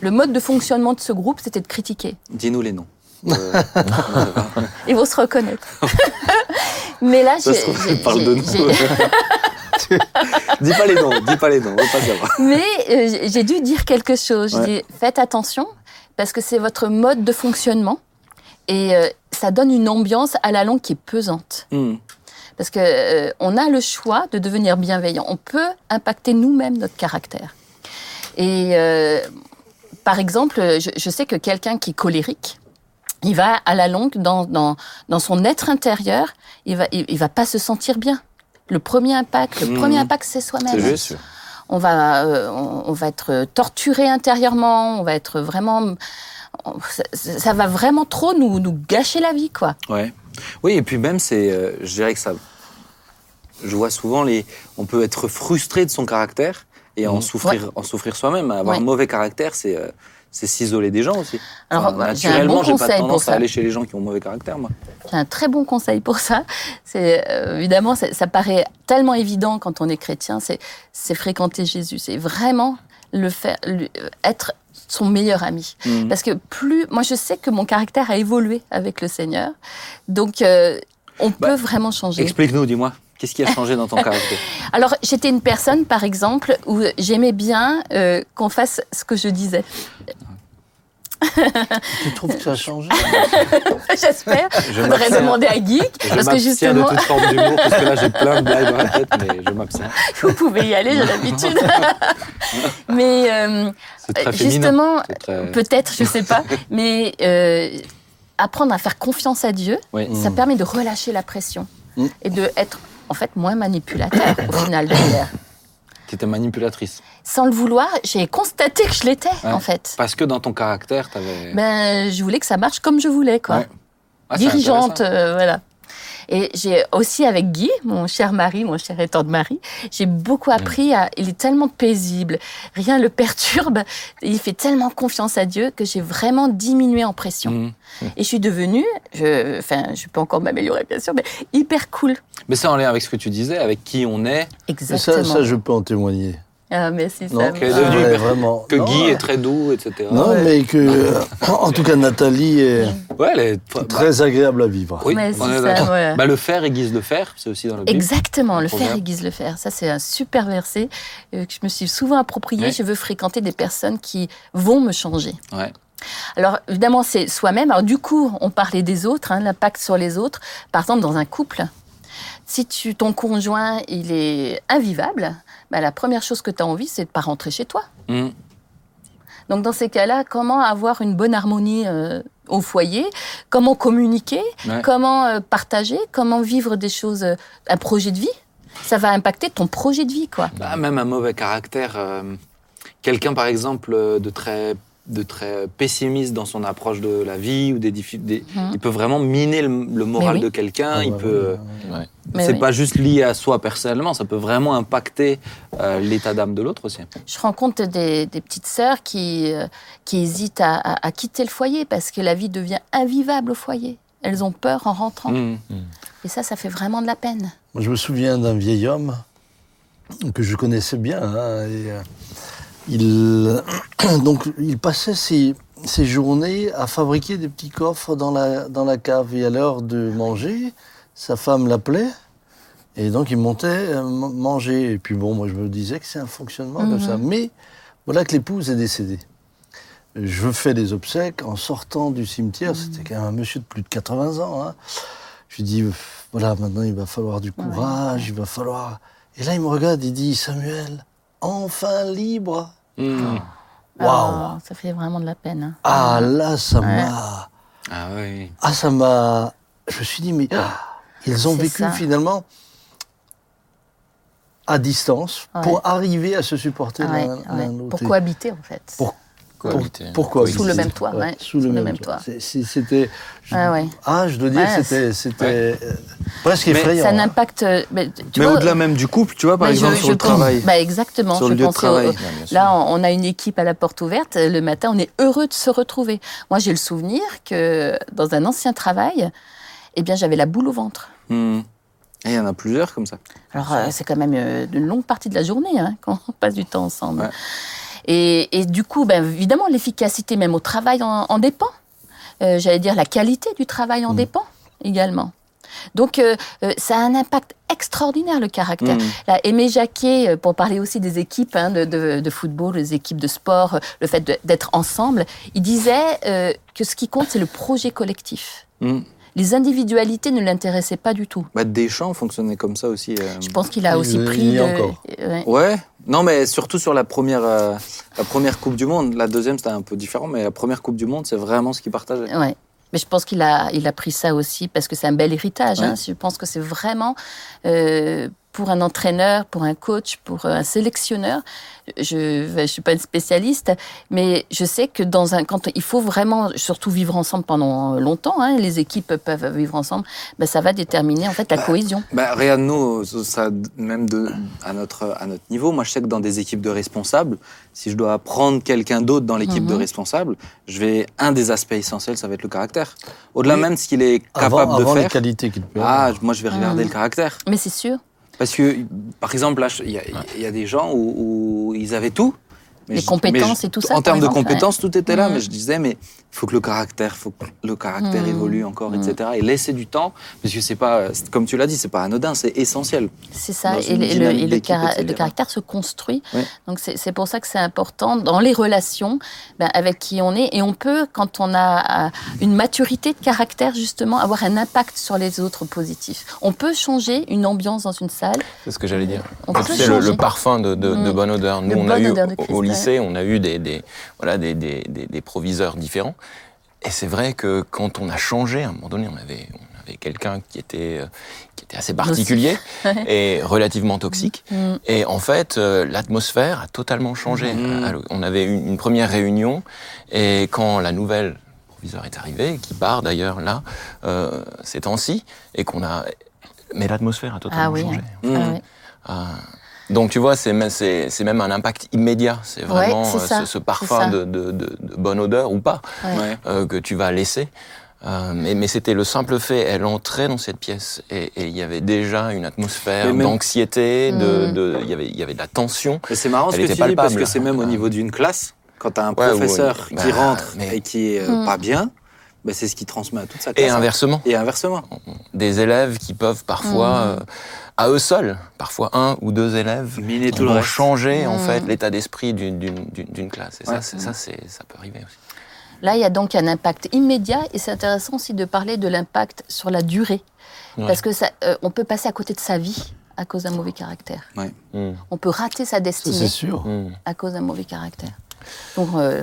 [SPEAKER 2] le mode de fonctionnement de ce groupe, c'était de critiquer.
[SPEAKER 1] Dis-nous les noms. Euh,
[SPEAKER 2] Ils vont se reconnaître. Mais là,
[SPEAKER 1] Ça
[SPEAKER 2] j'ai-
[SPEAKER 1] se trouve,
[SPEAKER 2] j'ai-
[SPEAKER 1] elle parle
[SPEAKER 2] j'ai-
[SPEAKER 1] de nous.
[SPEAKER 2] j'ai-
[SPEAKER 1] dis pas les noms, dis pas les noms, on veut pas savoir.
[SPEAKER 2] Mais euh, j'ai- j'ai dû dire quelque chose. J'ai
[SPEAKER 1] Ouais.
[SPEAKER 2] dit, faites attention, parce que c'est votre mode de fonctionnement. Et euh, ça donne une ambiance à la longue qui est pesante.
[SPEAKER 1] Hmm.
[SPEAKER 2] Parce que euh, on a le choix de devenir bienveillant. On peut impacter nous-mêmes notre caractère. Et euh, par exemple, je, je sais que quelqu'un qui est colérique, il va à la longue dans, dans, dans son être intérieur, il va, il, il va pas se sentir bien. Le premier impact, le
[SPEAKER 1] Mhm.
[SPEAKER 2] premier impact, c'est
[SPEAKER 1] C'est
[SPEAKER 2] soi-même.
[SPEAKER 1] juste.
[SPEAKER 2] On va, euh, on, va être torturé intérieurement, on va être vraiment, ça, ça va vraiment trop nous, nous gâcher la vie, quoi.
[SPEAKER 1] Ouais. Oui, et puis même, c'est, euh, je dirais que ça. Je vois souvent les. On peut être frustré de son caractère et en souffrir, en souffrir soi-même. Avoir
[SPEAKER 2] Ouais.
[SPEAKER 1] un mauvais caractère, c'est. euh, c'est s'isoler des gens aussi.
[SPEAKER 2] Alors,
[SPEAKER 1] Enfin,
[SPEAKER 2] moi, j'ai un
[SPEAKER 1] naturellement,
[SPEAKER 2] bon
[SPEAKER 1] j'ai pas
[SPEAKER 2] conseil pour
[SPEAKER 1] tendance
[SPEAKER 2] ça.
[SPEAKER 1] à aller chez les gens qui ont mauvais caractère, moi.
[SPEAKER 2] J'ai un très bon conseil pour ça. C'est euh, évidemment, ça, paraît tellement évident quand on est chrétien. C'est fréquenter Jésus. C'est vraiment le faire, lui- être son meilleur ami.
[SPEAKER 1] Mhm.
[SPEAKER 2] Parce que plus, moi, je sais que mon caractère a évolué avec le Seigneur. Donc, euh, on
[SPEAKER 1] Bah,
[SPEAKER 2] peut vraiment changer.
[SPEAKER 1] Explique-nous, dis-moi. Qu'est-ce qui a changé dans ton caractère?
[SPEAKER 2] Alors, j'étais une personne, par exemple, où j'aimais bien euh, qu'on fasse ce que je disais.
[SPEAKER 3] Tu trouves que ça a changé?
[SPEAKER 2] J'espère.
[SPEAKER 1] Je
[SPEAKER 2] Faudrait
[SPEAKER 1] m'abstiens.
[SPEAKER 2] demander à
[SPEAKER 1] Je
[SPEAKER 2] parce que justement,
[SPEAKER 1] de toute forme d'humour, parce que là, j'ai plein de blagues dans la tête, mais je m'abstiens.
[SPEAKER 2] vous pouvez y aller, j'ai l'habitude. Mais euh,
[SPEAKER 1] très
[SPEAKER 2] justement,
[SPEAKER 1] très-
[SPEAKER 2] peut-être, je sais pas, mais euh, apprendre à faire confiance à Dieu,
[SPEAKER 1] Oui.
[SPEAKER 2] ça permet de relâcher la pression
[SPEAKER 3] Mm.
[SPEAKER 2] et de être en fait moins manipulateur au final derrière.
[SPEAKER 1] Tu étais manipulatrice.
[SPEAKER 2] Sans le vouloir, j'ai constaté que je l'étais
[SPEAKER 1] Ouais.
[SPEAKER 2] en fait.
[SPEAKER 1] Parce que dans ton caractère, tu avais.
[SPEAKER 2] Ben, je voulais que ça marche comme je voulais, quoi.
[SPEAKER 1] Ouais. Ah,
[SPEAKER 2] Dirigeante, euh, voilà. Et j'ai aussi avec Guy, mon cher mari, mon cher étant de mari, j'ai beaucoup appris à. Il est tellement paisible, rien le perturbe, il fait tellement confiance à Dieu que j'ai vraiment diminué en pression.
[SPEAKER 1] Mhm.
[SPEAKER 2] Et je suis devenue, je, enfin, je peux encore m'améliorer bien sûr, mais hyper cool.
[SPEAKER 1] Mais c'est en lien avec ce que tu disais, avec qui on est.
[SPEAKER 2] Exactement.
[SPEAKER 3] ça, ça, je peux en témoigner.
[SPEAKER 2] Ah,
[SPEAKER 1] est devenu-
[SPEAKER 3] ouais, vraiment.
[SPEAKER 1] Que
[SPEAKER 3] Non,
[SPEAKER 1] Guy
[SPEAKER 3] ouais.
[SPEAKER 1] est très doux, etc.
[SPEAKER 3] Non,
[SPEAKER 2] Ouais.
[SPEAKER 3] mais que, en tout cas, Nathalie est
[SPEAKER 1] Ouais, elle est bah,
[SPEAKER 3] très agréable à vivre.
[SPEAKER 1] Oui,
[SPEAKER 2] Ouais,
[SPEAKER 1] on
[SPEAKER 2] c'est
[SPEAKER 1] est
[SPEAKER 2] ça,
[SPEAKER 1] d'accord.
[SPEAKER 2] ouais.
[SPEAKER 1] Bah, le fer aiguise le fer, c'est aussi dans Bible.
[SPEAKER 2] Exactement, le
[SPEAKER 1] Proverbe.
[SPEAKER 2] fer aiguise le fer. Ça, c'est un super verset euh, que je me suis souvent approprié.
[SPEAKER 1] Ouais.
[SPEAKER 2] Je veux fréquenter des personnes qui vont me changer.
[SPEAKER 1] Ouais.
[SPEAKER 2] Alors, évidemment, c'est soi-même. Alors, du coup, on parlait des autres, hein, l'impact sur les autres. Par exemple, dans un couple, si tu, ton conjoint, il est invivable, bah, la première chose que tu as envie, c'est de pas rentrer chez toi.
[SPEAKER 1] Mm.
[SPEAKER 2] Donc, dans ces cas-là, comment avoir une bonne harmonie euh, au foyer? Comment communiquer?
[SPEAKER 1] Ouais.
[SPEAKER 2] Comment euh, partager? Comment vivre des choses, euh, un projet de vie? Ça va impacter ton projet de vie, quoi.
[SPEAKER 1] Bah, même un mauvais caractère. Quelqu'un, par exemple, de très, de très pessimiste dans son approche de la vie, ou des,
[SPEAKER 2] Mhm.
[SPEAKER 1] il peut vraiment miner le, le moral
[SPEAKER 2] oui.
[SPEAKER 1] de quelqu'un.
[SPEAKER 3] Ah
[SPEAKER 1] il
[SPEAKER 3] bah,
[SPEAKER 1] peut.
[SPEAKER 3] ouais,
[SPEAKER 1] C'est
[SPEAKER 2] oui.
[SPEAKER 1] pas juste lié à soi personnellement, ça peut vraiment impacter euh, l'état d'âme de l'autre aussi.
[SPEAKER 2] Je rencontre des, des petites sœurs qui, euh, qui hésitent à, à- à quitter le foyer parce que la vie devient invivable au foyer. Elles ont peur en rentrant.
[SPEAKER 1] Mm.
[SPEAKER 2] Et ça, ça fait vraiment de la peine.
[SPEAKER 3] Moi, je me souviens d'un vieil homme que je connaissais bien. hein, et, euh, il, donc, il passait ses, ses journées à fabriquer des petits coffres dans la, dans la cave. Et à l'heure de manger, sa femme l'appelait. Et donc, il montait euh, manger. Et puis, bon, moi, je me disais que c'est un fonctionnement comme ça. Mais voilà que l'épouse est décédée. Je fais des obsèques. En sortant du cimetière, c'était quand même un monsieur de plus de 80 ans. hein. Je lui dis, voilà, maintenant il va falloir du courage, il va falloir. Et là, il me regarde, il dit, Samuel, enfin libre.
[SPEAKER 1] Mm.
[SPEAKER 3] Waouh.
[SPEAKER 2] Ah, ça fait vraiment de la peine. hein.
[SPEAKER 3] Ah là, ça m'a.
[SPEAKER 1] Ah oui.
[SPEAKER 3] Ah, ça m'a. Je me suis dit, mais ah, ils ont vécu
[SPEAKER 2] ça.
[SPEAKER 3] finalement à distance
[SPEAKER 2] Ouais.
[SPEAKER 3] pour arriver à se supporter
[SPEAKER 2] ouais,
[SPEAKER 3] l'un l'autre.
[SPEAKER 2] Pour cohabiter, en fait.
[SPEAKER 3] Pour- pour-
[SPEAKER 4] Cohabiter.
[SPEAKER 3] pourquoi
[SPEAKER 2] Sous le même toit, ouais.
[SPEAKER 3] Sous le même, toit. C'était.
[SPEAKER 2] Ah ouais.
[SPEAKER 3] Ah, je dois dire,
[SPEAKER 2] Ouais,
[SPEAKER 3] c'était euh, presque
[SPEAKER 1] Mais
[SPEAKER 3] effrayant.
[SPEAKER 2] Ça
[SPEAKER 3] hein.
[SPEAKER 2] n'impacte. Mais,
[SPEAKER 1] au-delà même du couple, tu vois, par exemple,
[SPEAKER 2] je-
[SPEAKER 1] sur
[SPEAKER 2] je
[SPEAKER 1] le
[SPEAKER 2] pense-
[SPEAKER 1] travail.
[SPEAKER 2] Bah, exactement.
[SPEAKER 1] Sur
[SPEAKER 2] je
[SPEAKER 1] le lieu de
[SPEAKER 2] au-
[SPEAKER 1] travail.
[SPEAKER 2] Là, on a une équipe à la porte ouverte. Le matin, on est heureux de se retrouver. Moi, j'ai le souvenir que dans un ancien travail, eh bien, j'avais la boule au ventre.
[SPEAKER 1] Mm. Et il y en a plusieurs comme ça.
[SPEAKER 2] Alors, euh, c'est quand même euh, une longue partie de la journée hein, quand on passe du temps ensemble. Et, et du coup, ben, évidemment, l'efficacité même au travail en, en dépend. Euh, J'allais dire la qualité du travail en dépend également. Donc, euh, euh, ça a un impact extraordinaire, le caractère.
[SPEAKER 1] Mm.
[SPEAKER 2] Là, Aimé Jacquet, pour parler aussi des équipes hein, de, de- de football, les équipes de sport, le fait d'être ensemble, il disait euh, que ce qui compte, c'est le projet collectif.
[SPEAKER 1] Mm.
[SPEAKER 2] Les individualités ne l'intéressaient pas du tout.
[SPEAKER 1] Bah, Deschamps fonctionnait comme ça aussi. euh.
[SPEAKER 2] Je pense qu'il a
[SPEAKER 3] Il-
[SPEAKER 2] aussi
[SPEAKER 3] il
[SPEAKER 2] pris
[SPEAKER 3] y encore.
[SPEAKER 2] Ouais.
[SPEAKER 1] Ouais, non, mais surtout sur la première, euh, la première Coupe du Monde. La deuxième, c'était un peu différent, mais la première Coupe du Monde, c'est vraiment ce qu'il partageait.
[SPEAKER 2] Ouais. Mais je pense qu'il a, il a pris ça aussi parce que c'est un bel héritage. hein. Je pense que c'est vraiment euh, pour un entraîneur, pour un coach, pour un sélectionneur. Je ne suis pas une spécialiste, mais je sais que dans un, quand il faut vraiment surtout vivre ensemble pendant longtemps, hein, les équipes peuvent vivre ensemble, ben ça va déterminer en fait la cohésion.
[SPEAKER 1] Bah, regarde, nous, ça, même de, à, notre, à notre niveau, moi je sais que dans des équipes de responsables, si je dois prendre quelqu'un d'autre dans l'équipe de
[SPEAKER 2] Mhm.
[SPEAKER 1] responsables, je vais, un des aspects essentiels, ça va être le caractère. Au-delà
[SPEAKER 3] Oui.
[SPEAKER 1] même de ce qu'il est
[SPEAKER 3] avant,
[SPEAKER 1] capable
[SPEAKER 3] avant
[SPEAKER 1] de
[SPEAKER 3] les
[SPEAKER 1] faire.
[SPEAKER 3] qualités qu'il peut
[SPEAKER 1] Ah,
[SPEAKER 3] avoir.
[SPEAKER 1] moi je vais regarder
[SPEAKER 2] Mhm.
[SPEAKER 1] le caractère.
[SPEAKER 2] Mais c'est sûr,
[SPEAKER 1] Parce que, par exemple, là, il y, a- des gens où ils avaient tout. Mais
[SPEAKER 2] Les
[SPEAKER 1] je-
[SPEAKER 2] compétences
[SPEAKER 1] je-
[SPEAKER 2] et tout ça,
[SPEAKER 1] En termes de compétences, tout était là, mais je disais, mais il faut que le caractère, faut que le caractère
[SPEAKER 2] Mhm.
[SPEAKER 1] évolue encore,
[SPEAKER 2] Mhm.
[SPEAKER 1] etc. Et laisser du temps, parce que c'est pas, comme tu l'as dit, c'est pas anodin, c'est essentiel.
[SPEAKER 2] C'est ça, et, le- et cara- caractère se construit.
[SPEAKER 1] Oui.
[SPEAKER 2] Donc c'est pour ça que c'est important dans les relations ben, avec qui on est. Et on peut, quand on a euh, une maturité de caractère, justement, avoir un impact sur les autres positif. On peut changer une ambiance dans une salle.
[SPEAKER 4] C'est ce que j'allais dire.
[SPEAKER 2] On peut
[SPEAKER 4] le,
[SPEAKER 2] changer.
[SPEAKER 4] le parfum de, de, de
[SPEAKER 2] Mm.
[SPEAKER 4] bonne odeur. Nous, on a eu au-
[SPEAKER 2] ouais.
[SPEAKER 4] Lycée, on a eu des, des, voilà, des, des, des, des proviseurs différents. Et c'est vrai que quand on a changé, à un moment donné, on avait, on avait quelqu'un qui était, euh, qui était assez particulier et relativement toxique.
[SPEAKER 2] Mm.
[SPEAKER 4] Et en fait, euh, l'atmosphère a totalement changé.
[SPEAKER 1] Mhm.
[SPEAKER 4] Alors, On avait une, une première réunion et quand la nouvelle proviseur est arrivée, qui part d'ailleurs là, euh, ces temps-ci, et qu'on a... Mais l'atmosphère a totalement
[SPEAKER 2] Ah oui.
[SPEAKER 4] changé.
[SPEAKER 1] Mhm.
[SPEAKER 2] Ah ouais.
[SPEAKER 4] Ah. Donc tu vois, c'est même, c'est, c'est même un impact immédiat. C'est vraiment
[SPEAKER 2] c'est
[SPEAKER 4] euh,
[SPEAKER 2] ça,
[SPEAKER 4] ce, ce parfum de, de, de, de bonne odeur ou pas
[SPEAKER 2] Ouais.
[SPEAKER 4] Euh, que tu vas laisser. Euh, mais mais c'était le simple fait, elle entrait dans cette pièce et et il y avait déjà une atmosphère
[SPEAKER 1] même-
[SPEAKER 4] d'anxiété, de,
[SPEAKER 2] Mm.
[SPEAKER 4] de, il y avait, il y avait de la tension.
[SPEAKER 1] Mais c'est marrant ce que tu dis parce que c'est même au niveau d'une classe. Quand tu as un
[SPEAKER 4] Ouais,
[SPEAKER 1] professeur
[SPEAKER 4] ouais.
[SPEAKER 1] qui
[SPEAKER 4] Bah,
[SPEAKER 1] rentre
[SPEAKER 4] mais-
[SPEAKER 1] et qui est euh,
[SPEAKER 2] Mm.
[SPEAKER 1] pas bien, bah, c'est ce qui transmet à toute sa classe.
[SPEAKER 4] Et inversement,
[SPEAKER 1] Et inversement.
[SPEAKER 4] des élèves qui peuvent parfois,
[SPEAKER 2] Mm.
[SPEAKER 4] À eux seuls, parfois un ou deux élèves,
[SPEAKER 1] Miner
[SPEAKER 4] qui vont changer en
[SPEAKER 2] Mm.
[SPEAKER 4] fait l'état d'esprit d'une- d'une d'une- d'une classe. Et
[SPEAKER 1] Ouais.
[SPEAKER 4] ça, ça, c'est- ça peut arriver aussi.
[SPEAKER 2] Là, il y a donc un impact immédiat et c'est intéressant aussi de parler de l'impact sur la durée.
[SPEAKER 4] Ouais.
[SPEAKER 2] Parce que ça, euh, on peut passer à côté de sa vie à cause d'un mauvais caractère.
[SPEAKER 4] Mm.
[SPEAKER 2] On peut rater sa destinée
[SPEAKER 3] c'est sûr.
[SPEAKER 4] Mm.
[SPEAKER 2] à cause d'un mauvais caractère. Donc, euh,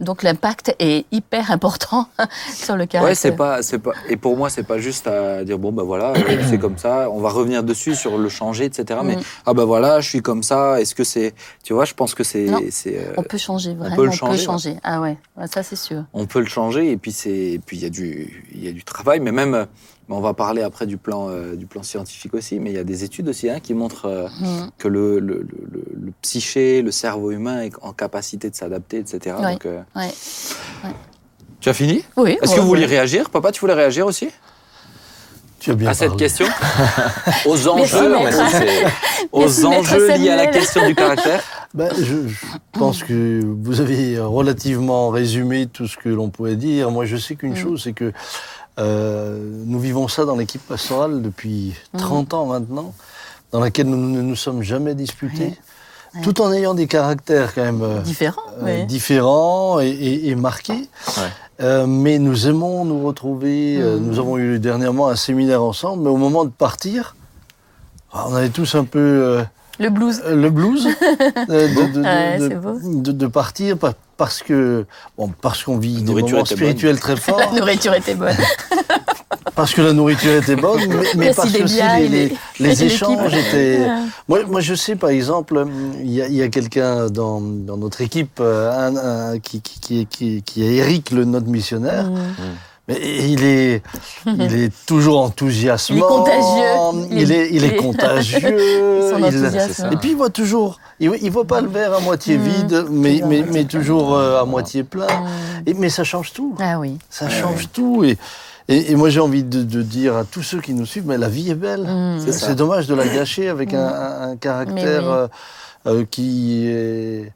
[SPEAKER 2] donc l'impact est hyper important sur le caractère.
[SPEAKER 1] Ouais, c'est pas, c'est pas. Et pour moi, c'est pas juste à dire bon bah voilà, euh, c'est comme ça. On va revenir dessus sur le changer, etc. Mais
[SPEAKER 2] Mm.
[SPEAKER 1] ah bah voilà, je suis comme ça. Est-ce que c'est, tu vois, je pense que c'est, euh,
[SPEAKER 2] On peut changer, vraiment.
[SPEAKER 1] peut le changer,
[SPEAKER 2] Ah ouais, Ouais, ça c'est sûr.
[SPEAKER 1] on peut le changer et puis c'est puis il y a du il y a du travail mais même euh, on va parler après du plan euh, du plan scientifique aussi mais il y a des études aussi hein, qui montrent euh,
[SPEAKER 2] Mm.
[SPEAKER 1] que le, le, le, le- le psyché le cerveau humain est en capacité de s'adapter etc
[SPEAKER 2] Ouais.
[SPEAKER 1] Donc, euh,
[SPEAKER 2] Ouais.
[SPEAKER 1] tu as fini?
[SPEAKER 2] Oui.
[SPEAKER 1] est-ce
[SPEAKER 2] ouais,
[SPEAKER 1] que vous
[SPEAKER 2] ouais.
[SPEAKER 1] vouliez réagir? Papa tu voulais réagir aussi?
[SPEAKER 3] Tu as bien
[SPEAKER 1] à cette question? Aux enjeux
[SPEAKER 4] mais
[SPEAKER 1] aux enjeux liés à la question du caractère
[SPEAKER 3] Ben, je, je pense que vous avez relativement résumé tout ce que l'on pouvait dire. Moi, je sais qu'une
[SPEAKER 2] Mm.
[SPEAKER 3] chose, c'est que euh, nous vivons ça dans l'équipe pastorale depuis
[SPEAKER 2] Mm.
[SPEAKER 3] 30 ans maintenant, dans laquelle nous ne nous sommes jamais disputés,
[SPEAKER 2] Ouais.
[SPEAKER 3] tout en ayant des caractères quand même euh,
[SPEAKER 2] Différent.
[SPEAKER 3] euh,
[SPEAKER 2] oui.
[SPEAKER 3] différents et, et- et marqués.
[SPEAKER 4] Ouais.
[SPEAKER 3] Euh, mais nous aimons nous retrouver. euh,
[SPEAKER 2] Mm.
[SPEAKER 3] nous avons eu dernièrement un séminaire ensemble, mais au moment de partir, on avait tous un peu euh,
[SPEAKER 2] Le blues.
[SPEAKER 3] euh, le blues de, de- de-
[SPEAKER 2] Ouais,
[SPEAKER 3] de-
[SPEAKER 2] c'est beau.
[SPEAKER 3] de- de partir pa- parce que bon, parce qu'on vit des
[SPEAKER 1] nourriture
[SPEAKER 3] moments spirituels très forts,
[SPEAKER 2] La nourriture était bonne.
[SPEAKER 3] parce que la nourriture était bonne, mais, parce que aussi les, échanges étaient. Moi, moi, je sais, par exemple, il y a, quelqu'un dans, dans notre équipe euh, un- un- qui, qui, qui, qui, qui est Eric, le notre missionnaire.
[SPEAKER 2] Mm.
[SPEAKER 3] Mais il est, il est toujours enthousiasmant.
[SPEAKER 2] Il est contagieux.
[SPEAKER 3] Il est, il contagieux.
[SPEAKER 2] Son
[SPEAKER 3] il-. Et puis il voit toujours, il, il voit pas le verre à moitié
[SPEAKER 2] Mm.
[SPEAKER 3] vide, mais,
[SPEAKER 2] Toujours à
[SPEAKER 3] mais,
[SPEAKER 2] moitié
[SPEAKER 3] mais
[SPEAKER 2] plein.
[SPEAKER 3] toujours euh, à moitié plein.
[SPEAKER 2] Mm.
[SPEAKER 3] Et, mais ça change tout.
[SPEAKER 2] Ah oui.
[SPEAKER 3] Ça change tout. Et, et, et moi j'ai envie de, de dire à tous ceux qui nous suivent, mais la vie est belle.
[SPEAKER 2] Mm.
[SPEAKER 1] C'est
[SPEAKER 3] dommage de la gâcher avec un, un- un caractère
[SPEAKER 2] oui.
[SPEAKER 3] euh, euh, qui est,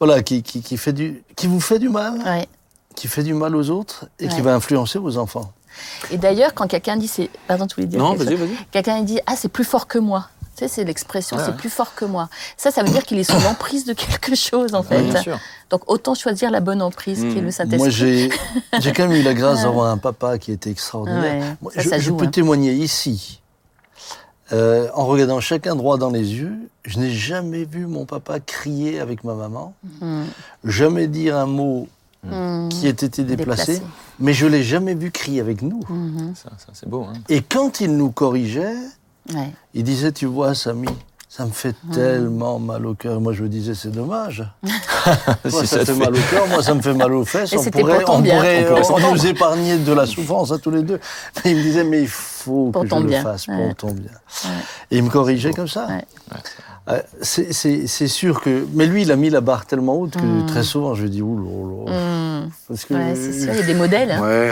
[SPEAKER 3] voilà, qui, qui, qui fait du, qui vous fait du mal,
[SPEAKER 2] Ouais.
[SPEAKER 3] Qui fait du mal aux autres et qui va influencer vos enfants.
[SPEAKER 2] Et d'ailleurs, quand quelqu'un dit c'est. Pardon, tu voulais dire
[SPEAKER 1] non vas-y vas-y
[SPEAKER 2] Quelqu'un dit Ah, c'est plus fort que moi. Tu sais, c'est l'expression, c'est
[SPEAKER 1] ouais.
[SPEAKER 2] plus fort que moi. Ça, ça veut dire qu'il est sous l'emprise de quelque chose, en fait.
[SPEAKER 4] Bien sûr.
[SPEAKER 2] Donc, autant choisir la bonne emprise qui est
[SPEAKER 1] Mm.
[SPEAKER 2] le Saint-Esprit.
[SPEAKER 3] Moi, j'ai j'ai quand même eu la grâce d'avoir un papa qui était extraordinaire.
[SPEAKER 2] Ouais,
[SPEAKER 3] Moi,
[SPEAKER 2] ça,
[SPEAKER 3] je
[SPEAKER 2] ça
[SPEAKER 3] je
[SPEAKER 2] joue,
[SPEAKER 3] peux
[SPEAKER 2] hein.
[SPEAKER 3] témoigner ici, euh, en regardant chacun droit dans les yeux, je n'ai jamais vu mon papa crier avec ma maman,
[SPEAKER 2] Mm.
[SPEAKER 3] jamais dire un mot
[SPEAKER 2] Mm.
[SPEAKER 3] qui ait été déplacé,
[SPEAKER 2] Déplacé.
[SPEAKER 3] mais je l'ai jamais vu crier avec nous.
[SPEAKER 2] Mhm.
[SPEAKER 4] Ça, ça, c'est beau. Hein.
[SPEAKER 3] Et quand il nous corrigeait,
[SPEAKER 2] Ouais.
[SPEAKER 3] il disait, tu vois, Samy, ça me fait
[SPEAKER 2] Mm.
[SPEAKER 3] tellement mal au cœur. Moi, je me disais, c'est dommage.
[SPEAKER 4] Si
[SPEAKER 3] ça, te fait mal au cœur, moi, ça me fait mal aux fesses.
[SPEAKER 2] Et
[SPEAKER 3] On pourrait, on
[SPEAKER 2] bien.
[SPEAKER 3] pourrait,
[SPEAKER 4] On pourrait
[SPEAKER 3] on
[SPEAKER 4] s'entendre.
[SPEAKER 3] nous épargner de la souffrance à tous les deux. Mais il me disait, mais il faut
[SPEAKER 2] Pour
[SPEAKER 3] que
[SPEAKER 2] ton
[SPEAKER 3] je
[SPEAKER 2] bien.
[SPEAKER 3] le fasse pour ton bien.
[SPEAKER 2] Ouais.
[SPEAKER 3] Et il me corrigeait comme ça. Euh, c'est- C'est c'est sûr que. Mais lui, il a mis la barre tellement haute que
[SPEAKER 2] Mm.
[SPEAKER 3] très souvent, je dis, ouh là là.
[SPEAKER 2] Mm.
[SPEAKER 3] Parce que
[SPEAKER 2] Ouais, c'est sûr, il y a des modèles. hein.
[SPEAKER 1] ouais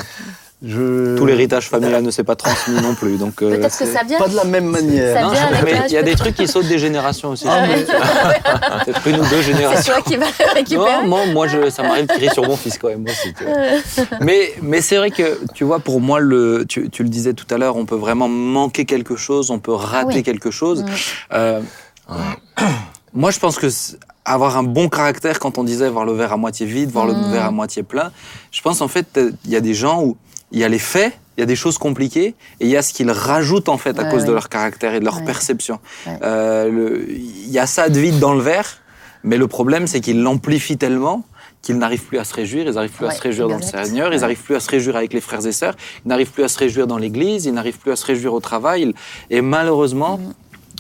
[SPEAKER 3] je...
[SPEAKER 1] tout l'héritage familial ne s'est pas transmis non plus donc euh,
[SPEAKER 2] Peut-être que
[SPEAKER 1] c'est-
[SPEAKER 2] ça vient.
[SPEAKER 3] Pas de la même manière.
[SPEAKER 2] Ça
[SPEAKER 1] Non,
[SPEAKER 2] vient avec
[SPEAKER 1] mais il y a des trucs qui sautent des générations aussi.
[SPEAKER 3] Ah, mais-
[SPEAKER 1] Peut-être une ou deux
[SPEAKER 2] C'est
[SPEAKER 1] générations.
[SPEAKER 2] toi qui vas récupérer.
[SPEAKER 1] Non, moi, moi je, ça m'arrive de crier sur mon fils quand même. Moi, c'est mais mais c'est vrai que, tu vois, pour moi, le, tu, tu le disais tout à l'heure, on peut vraiment manquer quelque chose, on peut rater
[SPEAKER 2] Oui.
[SPEAKER 1] quelque chose.
[SPEAKER 2] Mm.
[SPEAKER 1] Euh, moi, je pense que avoir un bon caractère, quand on disait voir le verre à moitié vide, voir le
[SPEAKER 2] Mm.
[SPEAKER 1] verre à moitié plein, je pense en fait, euh, il y a des gens où il y a les faits, il y a des choses compliquées, et il y a ce qu'ils rajoutent en fait à
[SPEAKER 2] Ouais,
[SPEAKER 1] cause de leur caractère et de leur
[SPEAKER 2] Ouais.
[SPEAKER 1] perception. Euh, Il y a ça de vide dans le verre, mais le problème c'est qu'ils l'amplifient tellement qu'ils n'arrivent plus à se réjouir, ils n'arrivent plus à se réjouir dans le. Seigneur, ils n'arrivent plus à se réjouir avec les frères et sœurs, ils n'arrivent plus à se réjouir dans l'église, ils n'arrivent plus à se réjouir au travail, et malheureusement,
[SPEAKER 2] Mm.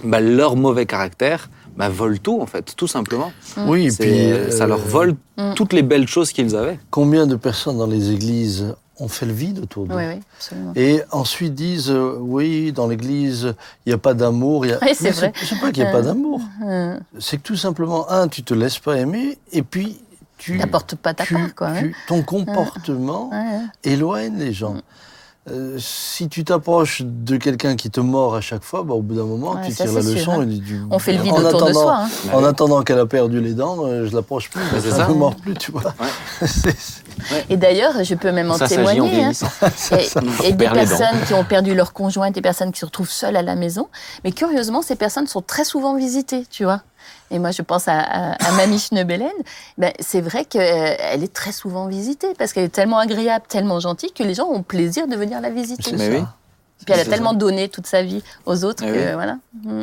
[SPEAKER 1] Bah, leur mauvais caractère bah, vole tout en fait, tout simplement.
[SPEAKER 3] Oui, et puis.
[SPEAKER 1] ça
[SPEAKER 3] euh,
[SPEAKER 1] leur vole
[SPEAKER 2] Mm.
[SPEAKER 1] toutes les belles choses qu'ils avaient.
[SPEAKER 3] Combien de personnes dans les églises ont fait le vide autour d'eux
[SPEAKER 2] Oui, oui, absolument.
[SPEAKER 3] Et ensuite disent euh, oui, dans l'Église, il n'y a pas d'amour. a-
[SPEAKER 2] Oui, c'est vrai.
[SPEAKER 3] C'est pas qu'il n'y a pas
[SPEAKER 2] Euh.
[SPEAKER 3] d'amour.
[SPEAKER 2] Mm.
[SPEAKER 3] C'est que tout simplement, un, tu te laisses pas aimer, et puis tu,
[SPEAKER 2] T'apportes pas ta
[SPEAKER 3] tu-
[SPEAKER 2] part, quoi. hein.
[SPEAKER 3] ton comportement
[SPEAKER 2] Ouais, ouais.
[SPEAKER 3] éloigne les gens. Euh, si tu t'approches de quelqu'un qui te mord à chaque fois, bah, au bout d'un moment,
[SPEAKER 2] Ouais,
[SPEAKER 3] tu tires la leçon.
[SPEAKER 2] hein.
[SPEAKER 3] et tu-
[SPEAKER 2] On fait le vide
[SPEAKER 3] en
[SPEAKER 2] autour de
[SPEAKER 3] attendant-
[SPEAKER 2] soi. hein.
[SPEAKER 3] En attendant qu'elle a perdu les dents, euh, je l'approche plus.
[SPEAKER 1] Bah,
[SPEAKER 3] ça ne mord plus, tu vois. C'est-
[SPEAKER 2] Et d'ailleurs, je peux même en
[SPEAKER 4] Ça
[SPEAKER 2] témoigner. hein. Et, et des personnes qui ont perdu leur conjoint, des personnes qui se retrouvent seules à la maison. Mais curieusement, ces personnes sont très souvent visitées, tu vois. Et moi, je pense à, à, à Mamie Schneebelen. Ben, c'est vrai qu'elle est très souvent visitée parce qu'elle est tellement agréable, tellement gentille que les gens ont plaisir de venir la visiter.
[SPEAKER 1] Mais oui.
[SPEAKER 2] Puis elle a tellement donné toute sa vie aux autres que
[SPEAKER 1] oui.
[SPEAKER 2] voilà. Mm.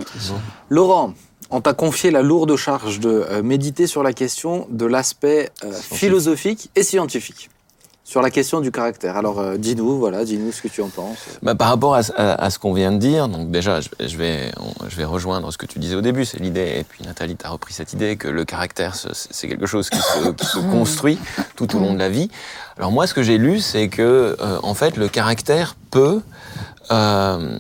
[SPEAKER 1] Laurent, on t'a confié la lourde charge de euh, méditer sur la question de l'aspect euh, philosophique et scientifique. Sur la question du caractère. Alors, euh, dis-nous, voilà, dis-nous ce que tu en penses.
[SPEAKER 4] Bah, par rapport à, ce- qu'on vient de dire, donc déjà, je, vais, je vais rejoindre ce que tu disais au début, c'est l'idée, et puis Nathalie, tu as repris cette idée que le caractère, ce- c'est quelque chose qui se, qui se construit tout au long de la vie. Alors moi, ce que j'ai lu, c'est que, euh, en fait, le caractère peut euh,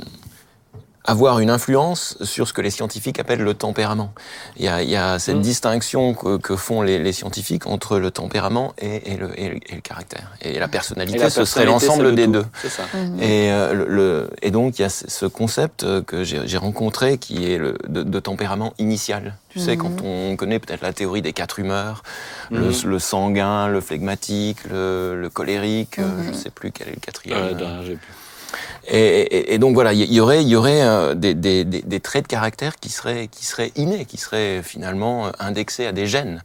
[SPEAKER 4] avoir une influence sur ce que les scientifiques appellent le tempérament. Il y a, il y a cette
[SPEAKER 1] Mm.
[SPEAKER 4] distinction que, que font les, les scientifiques entre le tempérament et, et le, et le- et le caractère. Et la personnalité,
[SPEAKER 1] Et la
[SPEAKER 4] ce serait l'ensemble des
[SPEAKER 1] tout.
[SPEAKER 4] deux.
[SPEAKER 1] Ça.
[SPEAKER 4] Et, euh, le, le- et donc, il y a ce ce concept euh, que j'ai rencontré qui est le, de, de tempérament initial. Tu sais, quand on connaît peut-être la théorie des quatre humeurs, le, le sanguin, le phlegmatique, le, le colérique, euh, je sais plus quel est le quatrième.
[SPEAKER 1] Euh.
[SPEAKER 4] Et, et- et donc voilà, il y aurait, y aurait euh, des, des- des- traits de caractère qui seraient, qui seraient innés, qui seraient finalement euh, indexés à des gènes.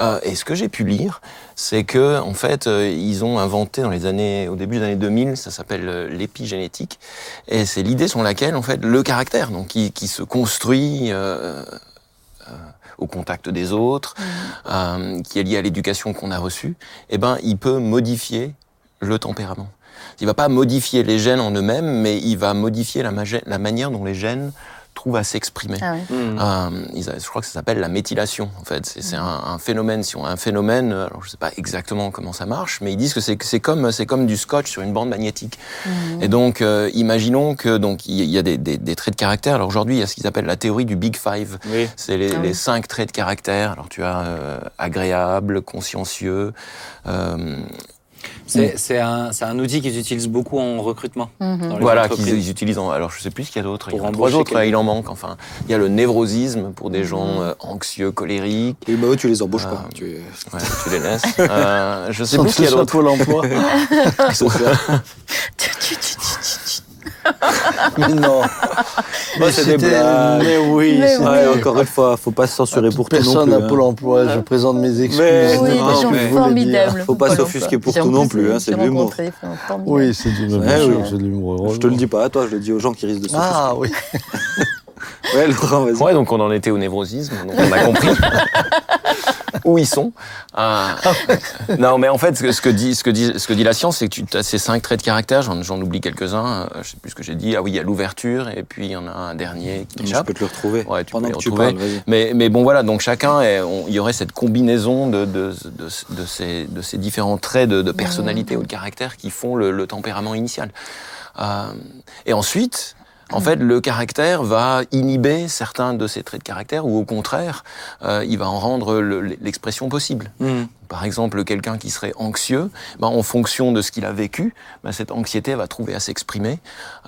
[SPEAKER 4] Euh, et ce que j'ai pu lire, c'est que en fait, euh, ils ont inventé dans les années, au début des années 2000, ça s'appelle euh, l'épigénétique, et c'est l'idée sur laquelle en fait le caractère, donc qui, qui se construit. euh, euh, au contact des autres, euh, qui est lié à l'éducation qu'on a reçue, eh ben, il peut modifier le tempérament. Il va pas modifier les gènes en eux-mêmes, mais il va modifier la, manière dont les gènes trouvent à s'exprimer.
[SPEAKER 2] Ah ouais.
[SPEAKER 1] Mhm.
[SPEAKER 4] Euh, je crois que ça s'appelle la méthylation. En fait, c'est un, un phénomène. Si on a un phénomène, euh, alors je sais pas exactement comment ça marche, mais ils disent que c'est comme c'est comme du scotch sur une bande magnétique.
[SPEAKER 2] Mhm.
[SPEAKER 4] Et donc, euh, imaginons que donc il y a des, des- des traits de caractère. Alors aujourd'hui, il y a ce qu'ils appellent la théorie du Big Five.
[SPEAKER 1] Oui.
[SPEAKER 4] C'est les,
[SPEAKER 2] Ah
[SPEAKER 4] les cinq traits de caractère. Alors tu as euh, agréable, consciencieux. Euh,
[SPEAKER 1] C'est un, outil qu'ils utilisent beaucoup en recrutement.
[SPEAKER 2] Mhm.
[SPEAKER 1] dans les
[SPEAKER 4] voilà, qu'ils ils utilisent. En, alors je sais plus ce qu'il y a d'autre. Il y en a trois autres. Il en manque. Enfin, il y a le névrosisme pour des
[SPEAKER 2] Mhm.
[SPEAKER 4] gens euh, anxieux, colériques.
[SPEAKER 1] Et bah, eux, tu les embauches
[SPEAKER 4] Ah.
[SPEAKER 1] pas. Tu...
[SPEAKER 4] Ouais, tu les laisses. Euh, je sais
[SPEAKER 3] Sans
[SPEAKER 4] plus ce qu'il y a d'autre.
[SPEAKER 3] Pôle emploi.
[SPEAKER 2] Tu- tu- tu- tu- tu-
[SPEAKER 3] Mais non.
[SPEAKER 1] C'est des
[SPEAKER 3] C'était-
[SPEAKER 1] blagues.
[SPEAKER 3] Mais oui.
[SPEAKER 2] Mais
[SPEAKER 1] Ouais, encore une fois, faut pas se censurer pour tout non
[SPEAKER 3] Personne
[SPEAKER 1] plus.
[SPEAKER 3] à
[SPEAKER 1] hein.
[SPEAKER 3] Pôle emploi. Je présente mes excuses.
[SPEAKER 1] Mais-
[SPEAKER 2] Oui,
[SPEAKER 1] non,
[SPEAKER 2] des gens
[SPEAKER 1] mais-
[SPEAKER 2] formidables.
[SPEAKER 1] Faut pas s'offusquer pour tout non plus, hein, c'est de l'humour.
[SPEAKER 3] Oui, c'est bien sûr,
[SPEAKER 1] oui.
[SPEAKER 3] c'est de l'humour.
[SPEAKER 1] Je te le dis pas à toi, je le dis aux gens qui risquent de s'offusquer.
[SPEAKER 3] Ah oui.
[SPEAKER 1] Ouais, Laurent, vas-y.
[SPEAKER 4] Ouais, donc on en était au névrosisme, donc on a compris où ils sont. Euh, non, mais en fait, ce que, ce que dit, ce que dit, ce que dit la science, c'est que tu as ces cinq traits de caractère. J'en, j'en oublie quelques-uns. euh, Je sais plus ce que j'ai dit. Ah oui, il y a l'ouverture, et puis il y en a un dernier qui
[SPEAKER 1] Je
[SPEAKER 4] m'échappe.
[SPEAKER 1] peux te le retrouver.
[SPEAKER 4] Ouais, tu
[SPEAKER 1] Pendant
[SPEAKER 4] peux
[SPEAKER 1] que tu
[SPEAKER 4] retrouver.
[SPEAKER 1] parles.
[SPEAKER 4] Mais, mais bon, voilà, donc chacun, il y aurait cette combinaison de, de, de, de ces, de ces différents traits de, de personnalité ou de caractère qui font le, le tempérament initial. Euh, et ensuite, en fait, le caractère va inhiber certains de ces traits de caractère, ou au contraire, euh, il va en rendre le- l'expression possible.
[SPEAKER 1] Mhm.
[SPEAKER 4] Par exemple, quelqu'un qui serait anxieux, ben, en fonction de ce qu'il a vécu, ben, cette anxiété va trouver à s'exprimer.